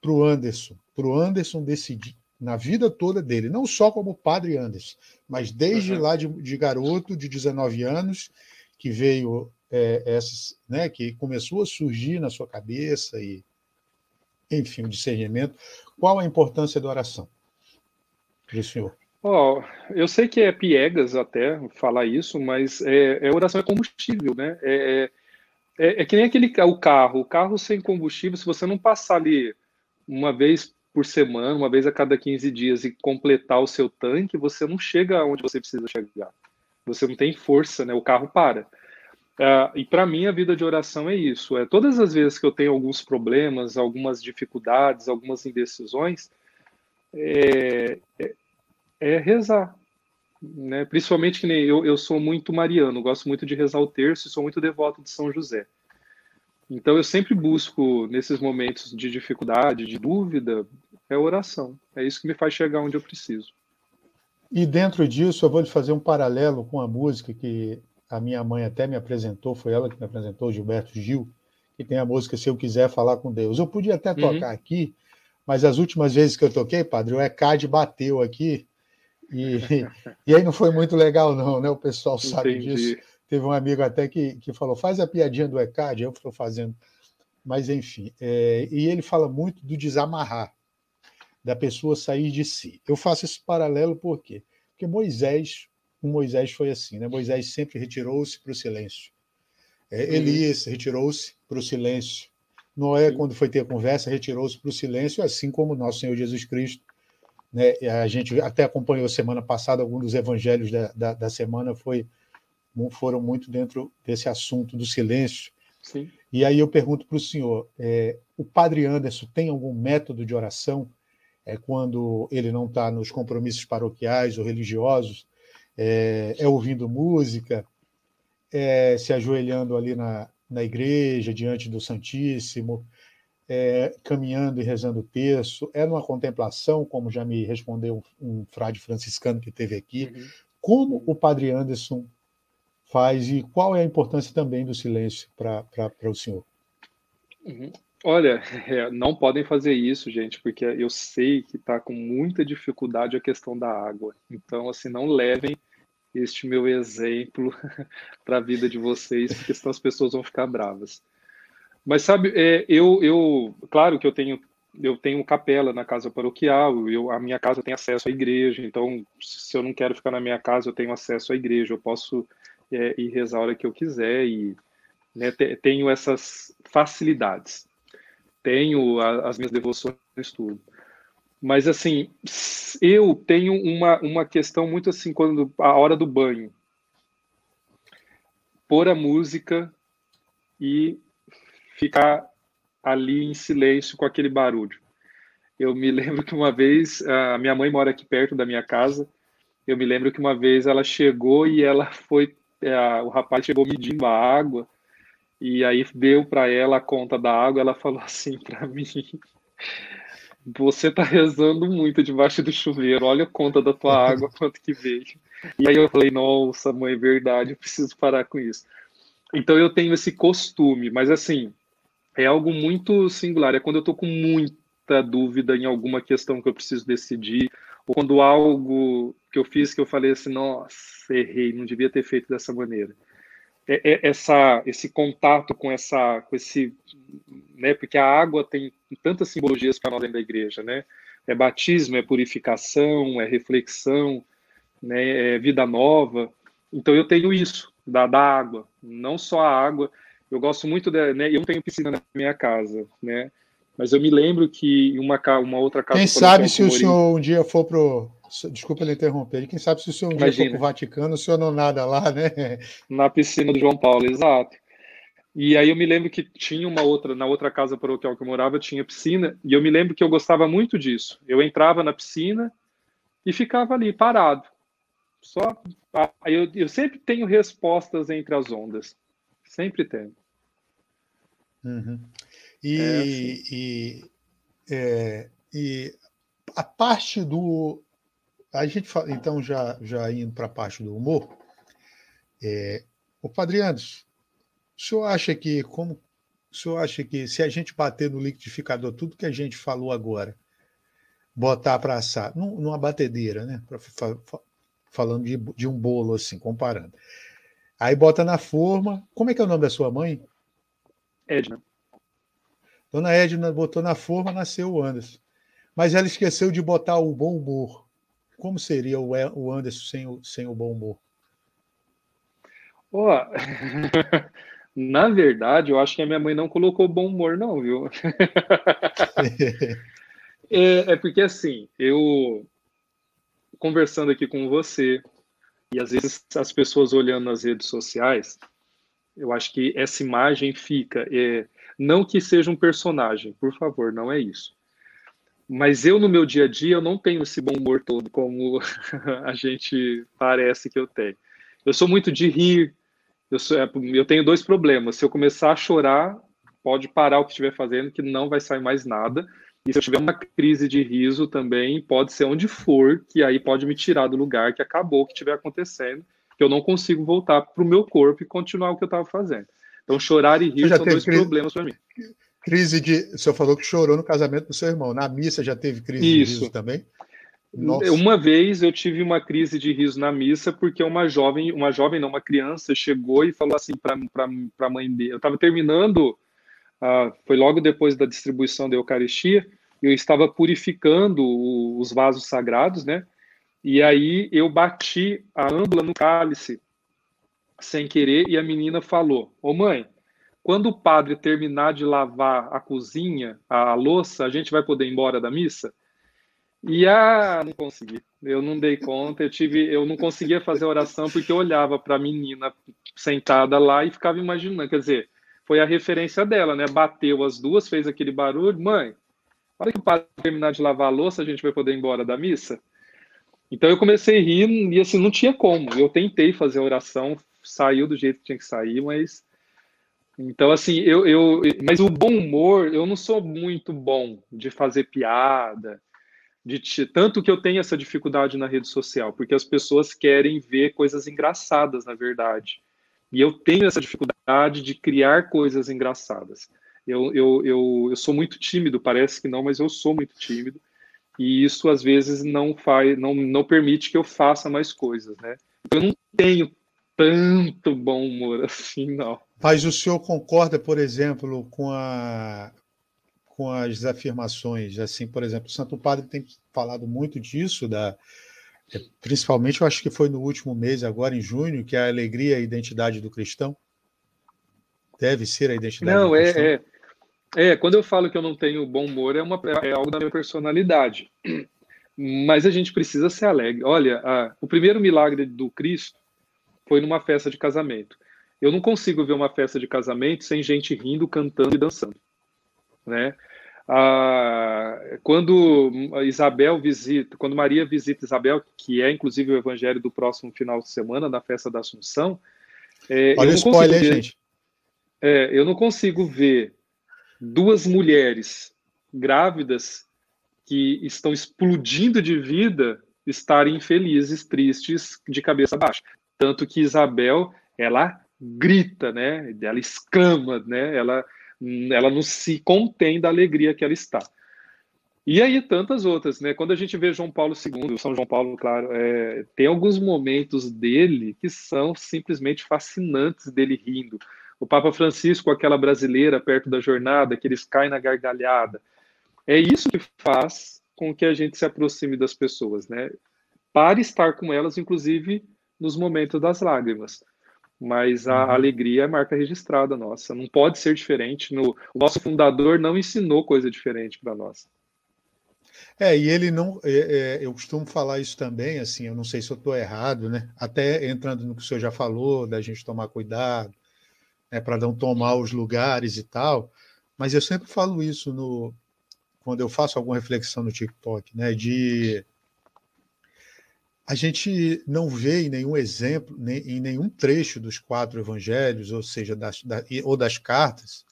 para o Anderson? Para o Anderson decidir, na vida toda dele, não só como padre Anderson, mas desde uhum. lá de, de, garoto, de 19 anos, que veio é, essas, né, que começou a surgir na sua cabeça e enfim, o discernimento. Qual a importância da oração para o senhor? Oh, eu sei que é piegas até falar isso, mas é, é oração é combustível, né? É, é, é, que nem aquele o carro. O carro sem combustível, se você não passar ali uma vez por semana, uma vez a cada 15 dias e completar o seu tanque, você não chega onde você precisa chegar. Você não tem força, né? O carro para. Uh, e para mim a vida de oração é isso. É todas as vezes que eu tenho alguns problemas, algumas dificuldades, algumas indecisões, é, é, rezar. Né? Principalmente que nem eu, eu sou muito mariano, gosto muito de rezar o terço e sou muito devoto de São José. Então eu sempre busco, nesses momentos de dificuldade, de dúvida, é oração. É isso que me faz chegar onde eu preciso. E dentro disso, eu vou lhe fazer um paralelo com a música que a minha mãe até me apresentou, foi ela que me apresentou, Gilberto Gil, que tem a música Se Eu Quiser Falar com Deus. Eu podia até uhum. tocar uhum. aqui, mas as últimas vezes que eu toquei, padre, o ECAD bateu aqui, e, e aí não foi muito legal, não, né? O pessoal sabe Entendi. disso. Teve um amigo até que, que falou: faz a piadinha do ECAD, eu estou fazendo. Mas, enfim, é, e ele fala muito do desamarrar da pessoa sair de si. Eu faço esse paralelo por quê? Porque Moisés, o Moisés foi assim, né? Moisés sempre retirou-se para o silêncio. É, Elias retirou-se para o silêncio. Noé, quando foi ter conversa, retirou-se para o silêncio, assim como nosso Senhor Jesus Cristo. Né? A gente até acompanhou semana passada, alguns dos evangelhos da, da, da semana foi, foram muito dentro desse assunto do silêncio. Sim. E aí eu pergunto para o senhor: é, o padre Anderson tem algum método de oração é quando ele não está nos compromissos paroquiais ou religiosos, é, é ouvindo música, é se ajoelhando ali na, na igreja, diante do Santíssimo, é, caminhando e rezando o terço, é numa contemplação, como já me respondeu um, um frade franciscano que teve aqui. Uhum. Como o padre Anderson faz e qual é a importância também do silêncio para o senhor? Uhum. Olha, é, não podem fazer isso, gente, porque eu sei que está com muita dificuldade a questão da água. Então, assim, não levem este meu exemplo para a vida de vocês, porque senão as pessoas vão ficar bravas. Mas sabe, é, eu, eu, claro que eu tenho, eu tenho capela na casa paroquial, eu, a minha casa tem acesso à igreja, então se eu não quero ficar na minha casa, eu tenho acesso à igreja, eu posso é, ir rezar a hora que eu quiser e né, tenho essas facilidades tenho a, as minhas devoções, tudo. Mas, assim, eu tenho uma, uma questão muito assim, quando a hora do banho. Pôr a música e ficar ali em silêncio com aquele barulho. Eu me lembro que uma vez, a minha mãe mora aqui perto da minha casa, eu me lembro que uma vez ela chegou e ela foi, é, o rapaz chegou medindo a água, e aí deu para ela a conta da água, ela falou assim para mim: Você tá rezando muito debaixo do chuveiro, olha a conta da tua água, quanto que veio. E aí eu falei: Nossa, mãe, é verdade, eu preciso parar com isso. Então eu tenho esse costume, mas assim, é algo muito singular. É quando eu tô com muita dúvida em alguma questão que eu preciso decidir, ou quando algo que eu fiz que eu falei assim: Nossa, errei, não devia ter feito dessa maneira. É, é, essa, esse contato com essa, com esse, né? Porque a água tem tantas simbologias para nós dentro da igreja, né? É batismo, é purificação, é reflexão, né? É vida nova. Então eu tenho isso da, da água, não só a água. Eu gosto muito da, né? Eu não tenho piscina na minha casa, né? Mas eu me lembro que uma, uma outra casa. Quem sabe se o senhor um dia for pro Desculpa ele interromper. Quem sabe se o senhor um dia for para o Vaticano, o senhor não nada lá, né? Na piscina do João Paulo, exato. E aí eu me lembro que tinha uma outra, na outra casa paroquial que eu morava, tinha piscina, e eu me lembro que eu gostava muito disso. Eu entrava na piscina e ficava ali, parado. Só. Eu, eu sempre tenho respostas entre as ondas. Sempre tenho. Uhum. E, é assim. e, é, e a parte do a gente fala, então, já, já indo para a parte do humor, é, o Padre Anderson, o senhor acha que, como o senhor acha que se a gente bater no liquidificador tudo que a gente falou agora, botar para assar, numa batedeira, né? Falando de, de um bolo, assim, comparando. Aí bota na forma. Como é que é o nome da sua mãe? Edna. Dona Edna botou na forma, nasceu o Anderson. Mas ela esqueceu de botar o bom humor. Como seria o Anderson sem o, sem o bom humor? Oh, na verdade, eu acho que a minha mãe não colocou bom humor, não, viu? é, é porque assim, eu conversando aqui com você, e às vezes as pessoas olhando nas redes sociais, eu acho que essa imagem fica. É, não que seja um personagem, por favor, não é isso. Mas eu, no meu dia a dia, eu não tenho esse bom humor todo, como a gente parece que eu tenho. Eu sou muito de rir. Eu, sou, é, eu tenho dois problemas. Se eu começar a chorar, pode parar o que estiver fazendo, que não vai sair mais nada. E se eu tiver uma crise de riso também, pode ser onde for, que aí pode me tirar do lugar que acabou o que estiver acontecendo, que eu não consigo voltar para o meu corpo e continuar o que eu estava fazendo. Então, chorar e rir são dois crise, problemas para mim. Crise de. O senhor falou que chorou no casamento do seu irmão. Na missa já teve crise Isso. de riso também? Nossa. Uma vez eu tive uma crise de riso na missa porque uma jovem, uma jovem não, uma criança chegou e falou assim para a mãe dele. Eu estava terminando ah, foi logo depois da distribuição da Eucaristia, eu estava purificando o, os vasos sagrados, né? E aí eu bati a âmbula no cálice sem querer e a menina falou: Ô mãe, quando o padre terminar de lavar a cozinha, a, a louça, a gente vai poder ir embora da missa? E ah, não consegui. Eu não dei conta, eu tive, eu não conseguia fazer oração porque eu olhava para a menina sentada lá e ficava imaginando, quer dizer, foi a referência dela, né? Bateu as duas, fez aquele barulho. Mãe, hora que o padre terminar de lavar a louça, a gente vai poder ir embora da missa? Então eu comecei a rir e assim, não tinha como. Eu tentei fazer a oração, saiu do jeito que tinha que sair, mas. Então, assim, eu, eu. Mas o bom humor, eu não sou muito bom de fazer piada, de tanto que eu tenho essa dificuldade na rede social, porque as pessoas querem ver coisas engraçadas, na verdade. E eu tenho essa dificuldade de criar coisas engraçadas. Eu, eu, eu, eu sou muito tímido, parece que não, mas eu sou muito tímido. E isso às vezes não faz, não, não permite que eu faça mais coisas, né? Eu não tenho tanto bom humor assim, não. Mas o senhor concorda, por exemplo, com a com as afirmações, assim, por exemplo, o Santo Padre tem falado muito disso da é, principalmente, eu acho que foi no último mês, agora em junho, que é a alegria e a identidade do cristão. Deve ser a identidade não, do é, cristão. É, é, quando eu falo que eu não tenho bom humor, é, uma, é algo da minha personalidade. Mas a gente precisa ser alegre. Olha, a, o primeiro milagre do Cristo foi numa festa de casamento. Eu não consigo ver uma festa de casamento sem gente rindo, cantando e dançando. Né? Ah, quando Isabel visita, quando Maria visita Isabel, que é inclusive o evangelho do próximo final de semana, na festa da Assunção. É, Olha o spoiler, ver, gente. É, eu não consigo ver duas mulheres grávidas que estão explodindo de vida estarem infelizes, tristes, de cabeça baixa. Tanto que Isabel, ela grita, né? Ela exclama, né? Ela ela não se contém da alegria que ela está. E aí tantas outras, né? Quando a gente vê João Paulo II, São João Paulo, claro, é, tem alguns momentos dele que são simplesmente fascinantes dele rindo. O Papa Francisco, aquela brasileira perto da jornada, que eles caem na gargalhada. É isso que faz com que a gente se aproxime das pessoas, né? Para estar com elas, inclusive nos momentos das lágrimas mas a uhum. alegria é marca registrada nossa. Não pode ser diferente. No, o nosso fundador não ensinou coisa diferente para nós. É, e ele não. É, é, eu costumo falar isso também, assim, eu não sei se eu estou errado, né? Até entrando no que o senhor já falou, da gente tomar cuidado, né, para não tomar os lugares e tal. Mas eu sempre falo isso no, quando eu faço alguma reflexão no TikTok, né? De a gente não vê em nenhum exemplo, nem, em nenhum trecho dos quatro evangelhos, ou seja, das, da, ou das cartas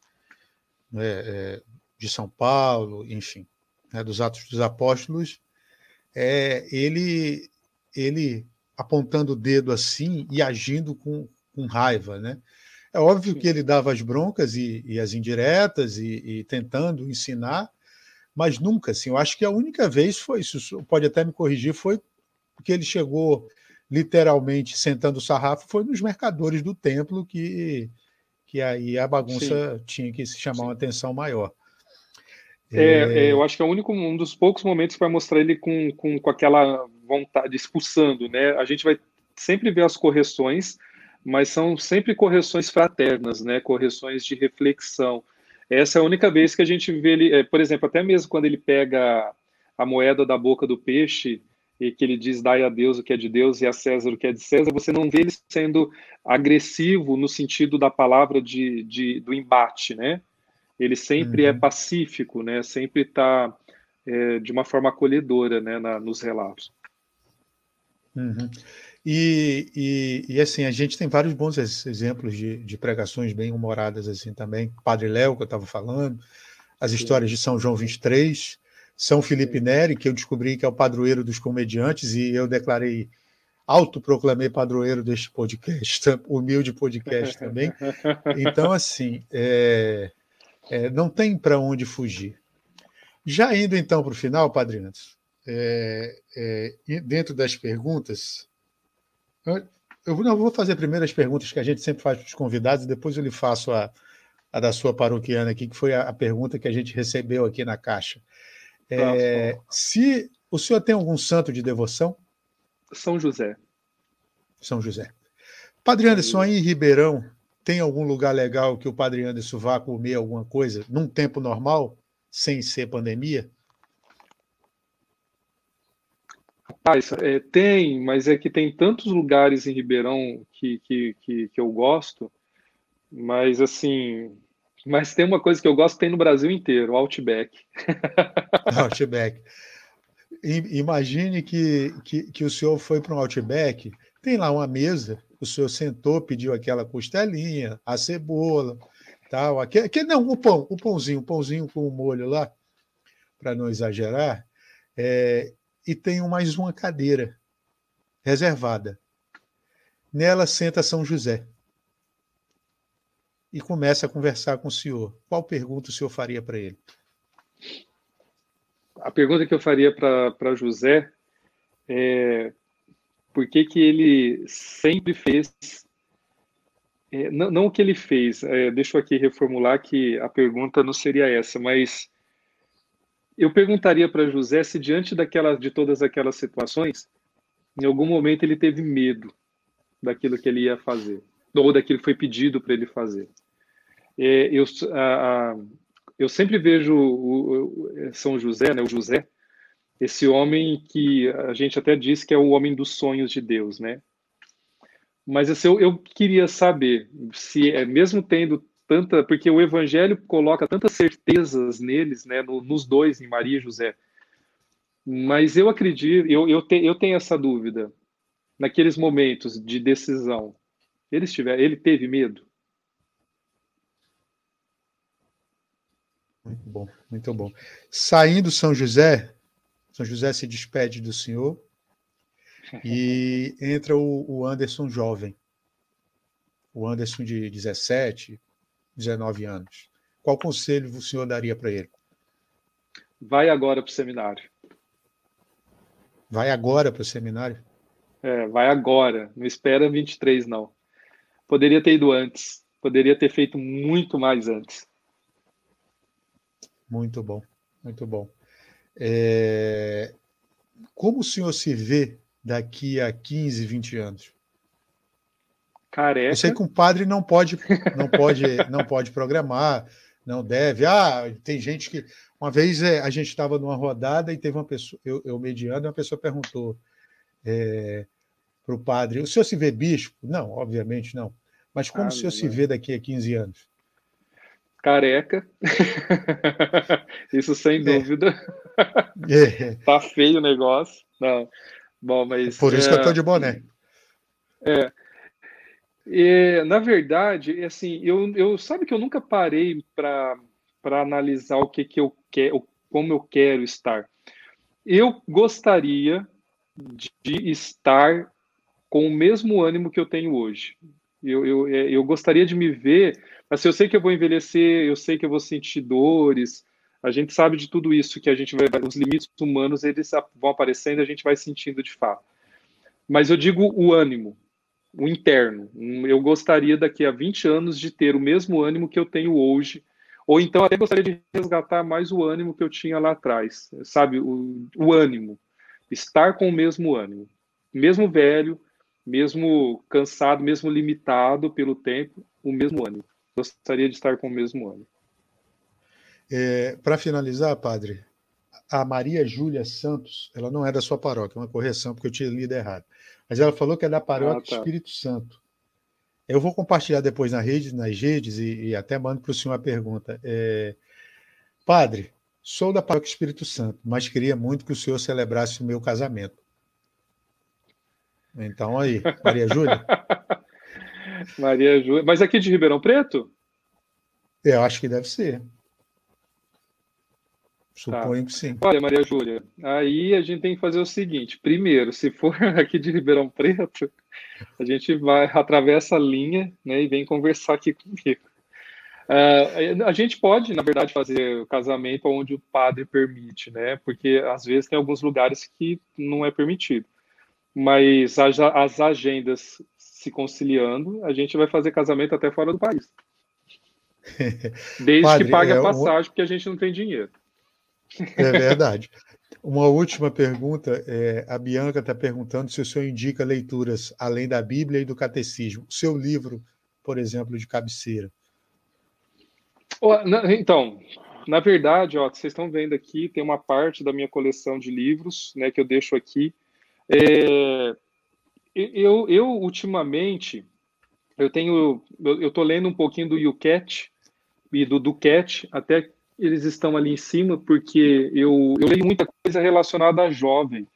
né, é, de São Paulo, enfim, né, dos Atos dos Apóstolos, é, ele, ele apontando o dedo assim e agindo com, com raiva. Né? É óbvio que ele dava as broncas e, e as indiretas e, e, tentando ensinar, mas nunca, assim, eu acho que a única vez foi, isso pode até me corrigir, foi porque ele chegou literalmente sentando o sarrafo foi nos mercadores do templo que, que aí a bagunça Sim. tinha que se chamar Sim. uma atenção maior. É, é... eu acho que é o único, um dos poucos momentos que vai mostrar ele com, com, com aquela vontade, expulsando, né? A gente vai sempre ver as correções, mas são sempre correções fraternas, né? Correções de reflexão. Essa é a única vez que a gente vê ele, é, por exemplo, até mesmo quando ele pega a moeda da boca do peixe e que ele diz dai a Deus o que é de Deus e a César o que é de César, você não vê ele sendo agressivo no sentido da palavra de, de do embate, né? Ele sempre é uhum. é pacífico, né? Sempre está é, de uma forma acolhedora né, na, nos relatos. Uhum. E, e, e, assim, a gente tem vários bons exemplos de, de pregações bem humoradas assim também. Padre Léo, que eu estava falando, as histórias de São João 23, São Felipe. Neri, que eu descobri que é o padroeiro dos comediantes, e eu declarei, autoproclamei padroeiro deste podcast, humilde podcast também. Então, assim, é, é, não tem para onde fugir. Já indo então para o final, Padre Anderson, é, é, dentro das perguntas, eu não vou fazer primeiro as perguntas que a gente sempre faz para os convidados e depois eu lhe faço a, a da sua paroquiana aqui, que foi a, a, pergunta que a gente recebeu aqui na caixa. É, se o senhor tem algum santo de devoção? São José. São José. Padre Anderson, aí em Ribeirão, tem algum lugar legal que o Padre Anderson vá comer alguma coisa num tempo normal, sem ser pandemia? Rapaz, é, tem, mas é que tem tantos lugares em Ribeirão que, que, que, que, eu gosto, mas assim, mas tem uma coisa que eu gosto tem no Brasil inteiro, o Outback. Outback. Imagine que, que, que o senhor foi para um Outback, tem lá uma mesa, o senhor sentou, pediu aquela costelinha, a cebola, tal, aquele, aquele não, o pão, o pãozinho, o pãozinho com o molho lá, para não exagerar, é, e tem mais uma cadeira reservada. Nela senta São José e começa a conversar com o senhor. Qual pergunta o senhor faria para ele? A pergunta que eu faria para José é por que, que ele sempre fez. É, não, não, o que ele fez, é, deixa eu aqui reformular que a pergunta não seria essa, mas eu perguntaria para José se diante de todas aquelas situações, em algum momento ele teve medo daquilo que ele ia fazer, ou daquilo que foi pedido para ele fazer. É, eu, a, a, eu sempre vejo o, o, São José, né, o José, esse homem que a gente até diz que é o homem dos sonhos de Deus, né? Mas assim, eu, eu queria saber se, é, mesmo tendo tanta, porque o Evangelho coloca tantas certezas neles, né, no, nos dois, em Maria e José. Mas eu acredito, eu, eu, te, eu tenho essa dúvida. Naqueles momentos de decisão, ele, estiver, ele teve medo? Muito bom, muito bom. Saindo São José, São José se despede do senhor e entra o, o Anderson jovem. O Anderson de 17, 19 anos. Qual conselho o senhor daria para ele? Vai agora para o seminário. Vai agora para o seminário? É, vai agora. Não espera 23, não. Poderia ter ido antes. Poderia ter feito muito mais antes. Muito bom, muito bom. É... Como o senhor se vê daqui a 15, 20 anos? Careca. Eu sei que um padre não pode, não pode, não pode programar, não deve. Ah, tem gente que. Uma vez é, a gente estava numa rodada e teve uma pessoa, eu, eu mediando, e uma pessoa perguntou é, para o padre: o senhor se vê bispo? Não, obviamente não. Mas como ah, o senhor se vê daqui a 15 anos? Careca. Isso sem é. dúvida. É. tá feio o negócio. Não. Bom, mas. Por isso é... que eu estou de boné. É. E, na verdade, assim, eu, eu sabe que eu nunca parei para analisar o que, que eu quero, como eu quero estar. Eu gostaria de estar com o mesmo ânimo que eu tenho hoje. Eu, eu, é, eu gostaria de me ver, mas eu sei que eu vou envelhecer, eu sei que eu vou sentir dores, a gente sabe de tudo isso, que a gente vai, os limites humanos, eles vão aparecendo, a gente vai sentindo de fato. Mas eu digo o ânimo, o interno. Eu gostaria daqui a 20 anos de ter o mesmo ânimo que eu tenho hoje, ou então até gostaria de resgatar mais o ânimo que eu tinha lá atrás, sabe? O, o ânimo, estar com o mesmo ânimo, mesmo velho, mesmo cansado, mesmo limitado pelo tempo, o mesmo ânimo. Gostaria de estar com o mesmo ânimo. É, Para finalizar, padre, a Maria Júlia Santos, ela não é da sua paróquia, é uma correção, porque eu tinha lido errado. Mas ela falou que é da paróquia ah, tá. Espírito Santo. Eu vou compartilhar depois na rede, nas redes e, e até mando para o senhor uma pergunta. É, padre, Sou da Paróquia Espírito Santo, mas queria muito que o senhor celebrasse o meu casamento. Então aí, Maria Júlia. Maria Júlia. Mas aqui de Ribeirão Preto? Eu acho que deve ser. Suponho tá. que sim. Olha, Maria Júlia, aí a gente tem que fazer o seguinte: primeiro, se for aqui de Ribeirão Preto, a gente vai atravessa a linha né, e vem conversar aqui comigo. Uh, a gente pode, na verdade, fazer o casamento onde o padre permite, né? Porque às vezes tem alguns lugares que não é permitido. Mas as, as agendas se conciliando, a gente vai fazer casamento até fora do país. Desde padre, que pague é a passagem, porque a gente não tem dinheiro. É verdade. Uma última pergunta, é, a Bianca está perguntando se o senhor indica leituras além da Bíblia e do Catecismo. Seu livro, por exemplo, de cabeceira. Então, na verdade, ó, vocês estão vendo aqui, tem uma parte da minha coleção de livros, né, que eu deixo aqui. É, eu, eu, ultimamente, eu tenho, eu estou lendo um pouquinho do YouCat e do Duquette, até eles estão ali em cima, porque eu, eu leio muita coisa relacionada a jovem.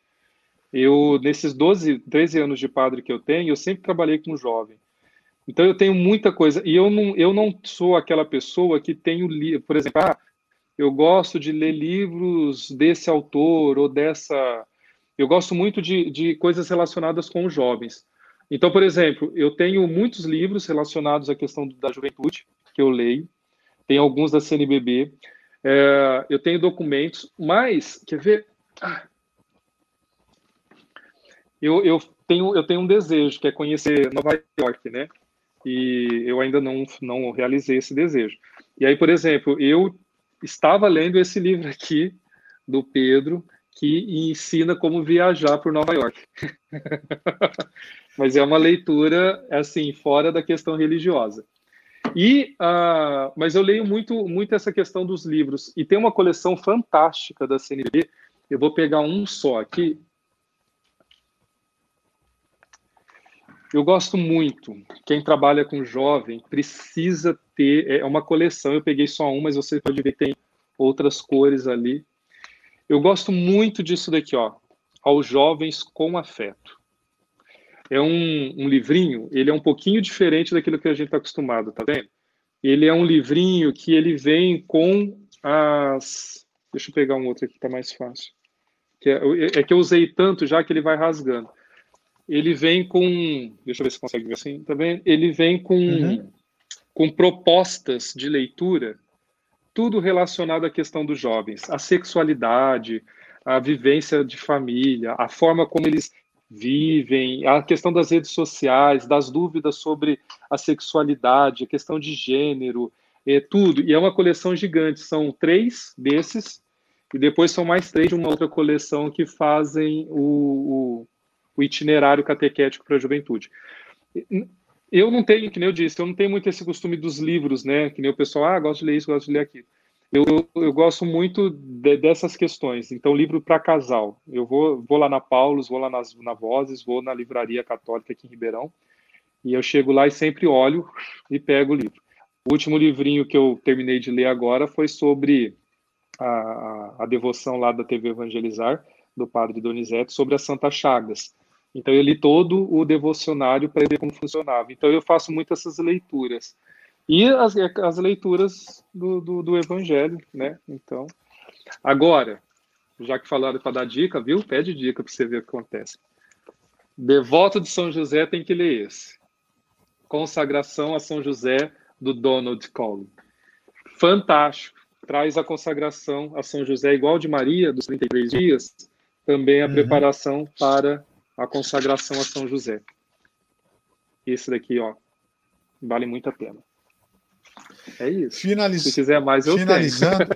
Eu, nesses 12, 13 anos de padre que eu tenho, eu sempre trabalhei com jovem. Então eu tenho muita coisa. E eu não, eu não sou aquela pessoa que tenho, por exemplo, ah, eu gosto de ler livros desse autor ou dessa. Eu gosto muito de, de coisas relacionadas com os jovens. Então, por exemplo, eu tenho muitos livros relacionados à questão da juventude que eu leio tem alguns da CNBB, é, eu tenho documentos, mas, quer ver? Ah, eu, eu, tenho, eu tenho um desejo, que é conhecer Nova York, né? E eu ainda não, não realizei esse desejo. E aí, por exemplo, eu estava lendo esse livro aqui, do Pedro, que ensina como viajar por Nova York. Mas é uma leitura, assim, fora da questão religiosa. E, uh, mas eu leio muito, muito essa questão dos livros. E tem uma coleção fantástica da CNB. Eu vou pegar um só aqui. Eu gosto muito. Quem trabalha com jovem precisa ter. É uma coleção. Eu peguei só um, mas você pode ver que tem outras cores ali. Eu gosto muito disso daqui, ó. Aos jovens com afeto é um, um, livrinho, ele é um pouquinho diferente daquilo que a gente está acostumado, tá vendo? Ele é um livrinho que ele vem com as... Deixa eu pegar um outro aqui que tá mais fácil. Que é, é, que eu usei tanto já que ele vai rasgando. Ele vem com... Deixa eu ver se consegue ver assim, tá vendo? Ele vem com, uhum. com propostas de leitura, tudo relacionado à questão dos jovens. A sexualidade, a vivência de família, a forma como eles vivem, a questão das redes sociais, das dúvidas sobre a sexualidade, a questão de gênero, é, tudo. E é uma coleção gigante, são três desses, e depois são mais três de uma outra coleção que fazem o, o, o itinerário catequético para a juventude. Eu não tenho, que nem eu disse, eu não tenho muito esse costume dos livros, né? Que nem o pessoal, ah, gosto de ler isso, gosto de ler aquilo. Eu, eu gosto muito de, dessas questões. Então, livro para casal. Eu vou, vou lá na Paulus, vou lá nas, na Vozes, vou na Livraria Católica aqui em Ribeirão. E eu chego lá e sempre olho e pego o livro. O último livrinho que eu terminei de ler agora foi sobre a, a devoção lá da TV Evangelizar, do padre Donizete, sobre as Santas Chagas. Então, eu li todo o devocionário para ver como funcionava. Então, eu faço muito essas leituras. E as, as leituras do, do, do, Evangelho, né? Então, agora, já que falaram para dar dica, viu? Pede dica para você ver o que acontece. Devoto de São José tem que ler esse. Consagração a São José, do Donald Collin. Fantástico. Traz a consagração a São José, igual de Maria, dos 33 dias, também a uhum. preparação para a consagração a São José. Esse daqui, ó, vale muito a pena. É isso. Finaliz... Se quiser mais, eu finalizando,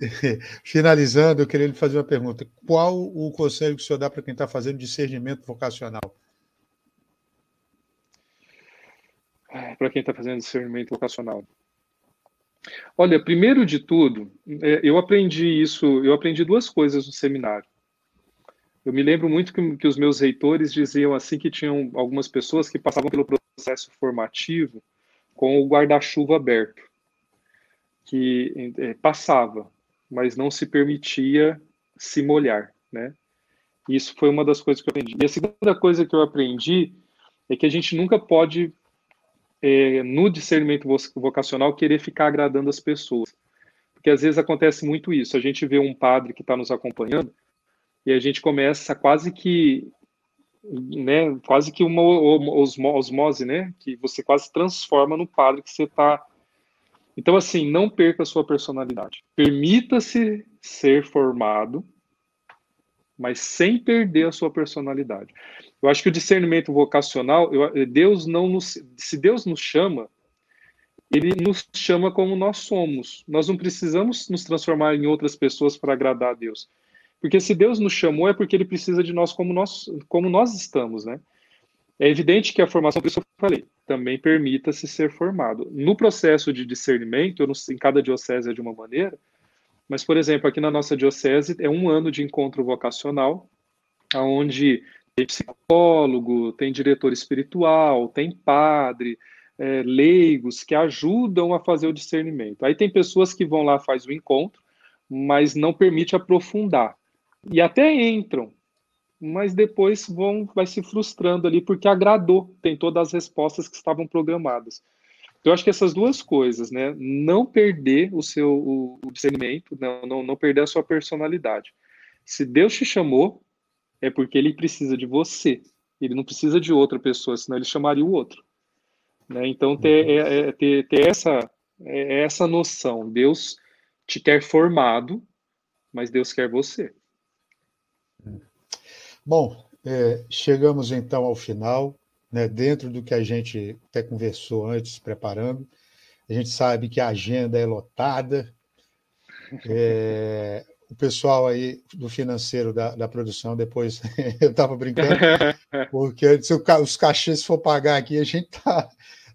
finalizando, eu queria lhe fazer uma pergunta. Qual o conselho que o senhor dá para quem está fazendo discernimento vocacional? Para quem está fazendo discernimento vocacional. Olha, primeiro de tudo, é, eu aprendi isso, eu aprendi duas coisas no seminário. Eu me lembro muito que, que os meus reitores diziam assim que tinham algumas pessoas que passavam pelo processo formativo com o guarda-chuva aberto, que é, passava. mas não se permitia se molhar, né? Isso foi uma das coisas que eu aprendi. E a segunda coisa que eu aprendi é que a gente nunca pode, é, no discernimento vocacional, querer ficar agradando as pessoas. Porque às vezes acontece muito isso. A gente vê um padre que está nos acompanhando e a gente começa quase que né, quase que uma osmose, né, que você quase transforma no padre que você está. Então, assim, não perca a sua personalidade. Permita-se ser formado, mas sem perder a sua personalidade. Eu acho que o discernimento vocacional, eu, Deus não nos, se Deus nos chama, ele nos chama como nós somos. Nós não precisamos nos transformar em outras pessoas para agradar a Deus. Porque se Deus nos chamou é porque ele precisa de nós como nós, como nós estamos, né? É evidente que a formação, por isso eu falei, também permita-se ser formado. No processo de discernimento, não, em cada diocese é de uma maneira, mas, por exemplo, aqui na nossa diocese é um ano de encontro vocacional, onde tem psicólogo, tem diretor espiritual, tem padre, é, leigos que ajudam a fazer o discernimento. Aí tem pessoas que vão lá, faz o encontro, mas não permite aprofundar. E até entram, mas depois vão vai se frustrando ali porque agradou, tem todas as respostas que estavam programadas. Então, eu acho que essas duas coisas, né? Não perder o seu o, discernimento, não, não, não perder a sua personalidade. Se Deus te chamou, é porque ele precisa de você. Ele não precisa de outra pessoa, senão ele chamaria o outro. Né? Então, ter, uhum. é, é, ter, ter essa, é, essa noção. Deus te quer formado, mas Deus quer você. Bom, é, chegamos então ao final, né, dentro do que a gente até conversou antes, preparando. A gente sabe que a agenda é lotada. É, o pessoal aí do financeiro da, da produção, depois eu estava brincando, porque se os cachês for pagar aqui, a gente tá,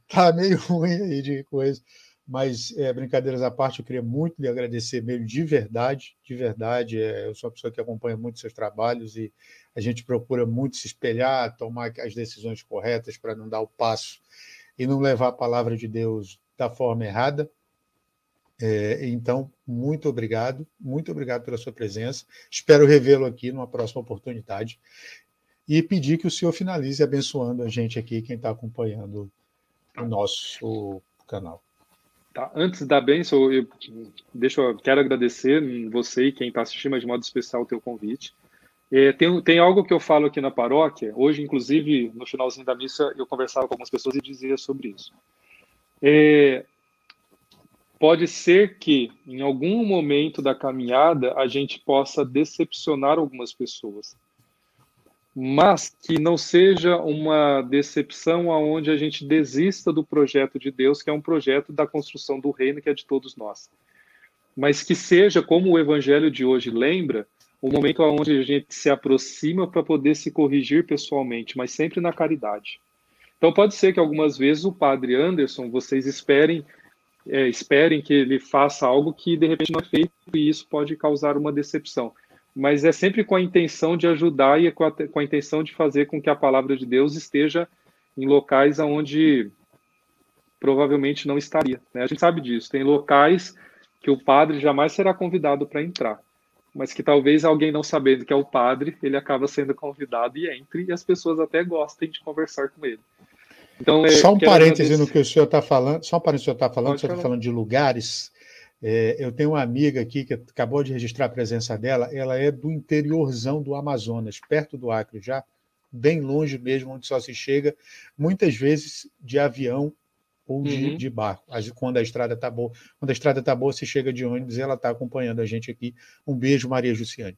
tá meio ruim aí de coisa. Mas, é, brincadeiras à parte, eu queria muito lhe agradecer mesmo, de verdade, de verdade. É, eu sou uma pessoa que acompanha muito seus trabalhos e a gente procura muito se espelhar, tomar as decisões corretas para não dar o passo e não levar a palavra de Deus da forma errada. É, então, muito obrigado, muito obrigado pela sua presença. Espero revê-lo aqui numa próxima oportunidade e pedir que o senhor finalize abençoando a gente aqui, quem está acompanhando o nosso canal. Tá, antes da bênção, eu, deixa, eu quero agradecer você e quem está assistindo, mas de modo especial o teu convite. É, tem, tem algo que eu falo aqui na paróquia, hoje, inclusive, no finalzinho da missa, eu conversava com algumas pessoas e dizia sobre isso. É, pode ser que, em algum momento da caminhada, a gente possa decepcionar algumas pessoas mas que não seja uma decepção aonde a gente desista do projeto de Deus, que é um projeto da construção do reino que é de todos nós. Mas que seja, como o evangelho de hoje lembra, o momento onde a gente se aproxima para poder se corrigir pessoalmente, mas sempre na caridade. Então pode ser que algumas vezes o padre Anderson, vocês esperem é, esperem que ele faça algo que de repente não é feito e isso pode causar uma decepção mas é sempre com a intenção de ajudar e com a, com a intenção de fazer com que a palavra de Deus esteja em locais onde provavelmente não estaria. Né? A gente sabe disso. Tem locais que o padre jamais será convidado para entrar, mas que talvez alguém não sabendo que é o padre, ele acaba sendo convidado e entre, e as pessoas até gostem de conversar com ele. Então, é, só um parêntese no que o senhor está falando, só um parêntese no que o senhor está falando, o senhor está falando de lugares. É, eu tenho uma amiga aqui que acabou de registrar a presença dela, ela é do interiorzão do Amazonas, perto do Acre, já bem longe mesmo, onde só se chega, muitas vezes de avião ou de, uhum. de barco. Quando a estrada está boa, quando a estrada está boa, se chega de ônibus e ela está acompanhando a gente aqui. Um beijo, Maria Jussiane.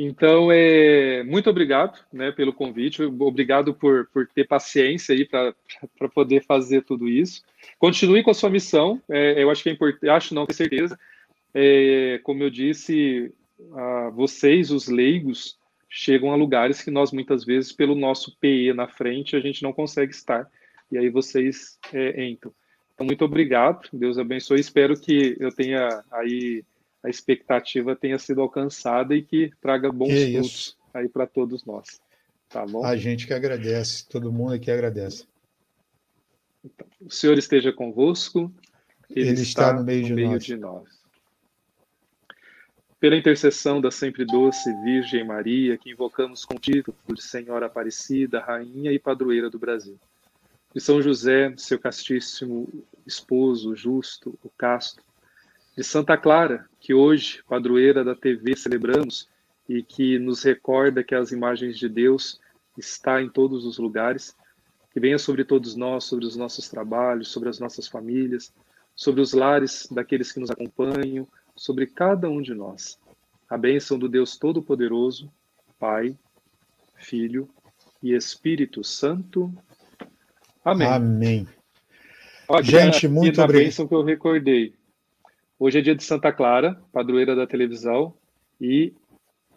Então, é, muito obrigado né, pelo convite, obrigado por, por ter paciência aí para poder fazer tudo isso. Continue com a sua missão, é, eu acho que é importante, acho não, tenho certeza. É, como eu disse, a, vocês, os leigos, chegam a lugares que nós muitas vezes, pelo nosso PE na frente, a gente não consegue estar, e aí vocês é, entram. Então, muito obrigado, Deus abençoe, espero que eu tenha aí a expectativa tenha sido alcançada e que traga bons que frutos aí para todos nós. Tá bom? A gente que agradece, todo mundo aqui agradece. Então, o Senhor esteja convosco. Ele, Ele está, está, no meio, no de, meio nós. de nós. pela intercessão da sempre doce Virgem Maria, que invocamos com título de Senhora Aparecida, Rainha e Padroeira do Brasil. De São José, seu castíssimo esposo, justo, o casto. De Santa Clara, que hoje, padroeira da TV, celebramos e que nos recorda que as imagens de Deus está em todos os lugares. Que venha sobre todos nós, sobre os nossos trabalhos, sobre as nossas famílias, sobre os lares daqueles que nos acompanham, sobre cada um de nós. A bênção do Deus Todo-Poderoso, Pai, Filho e Espírito Santo. Amém. Amém. Gente, muito obrigado. bênção que eu recordei. Hoje é dia de Santa Clara, padroeira da televisão, e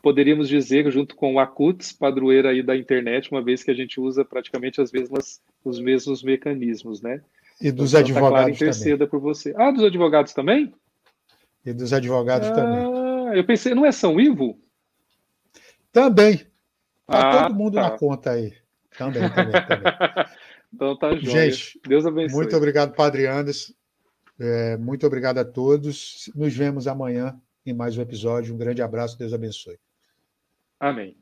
poderíamos dizer, junto com o Acuts, padroeira aí da internet, uma vez que a gente usa praticamente as mesmas, os mesmos mecanismos, né? E dos então, advogados Clara interceda também. por você. Ah, dos advogados também? E dos advogados ah, também. Eu pensei, não é São Ivo? Também. Tá ah, todo mundo tá. na conta aí. Também, também, também. então tá jóia. Gente, Deus abençoe. Muito obrigado, Padre Anderson. É, muito obrigado a todos. Nos vemos amanhã em mais um episódio. Um grande abraço, Deus abençoe. Amém.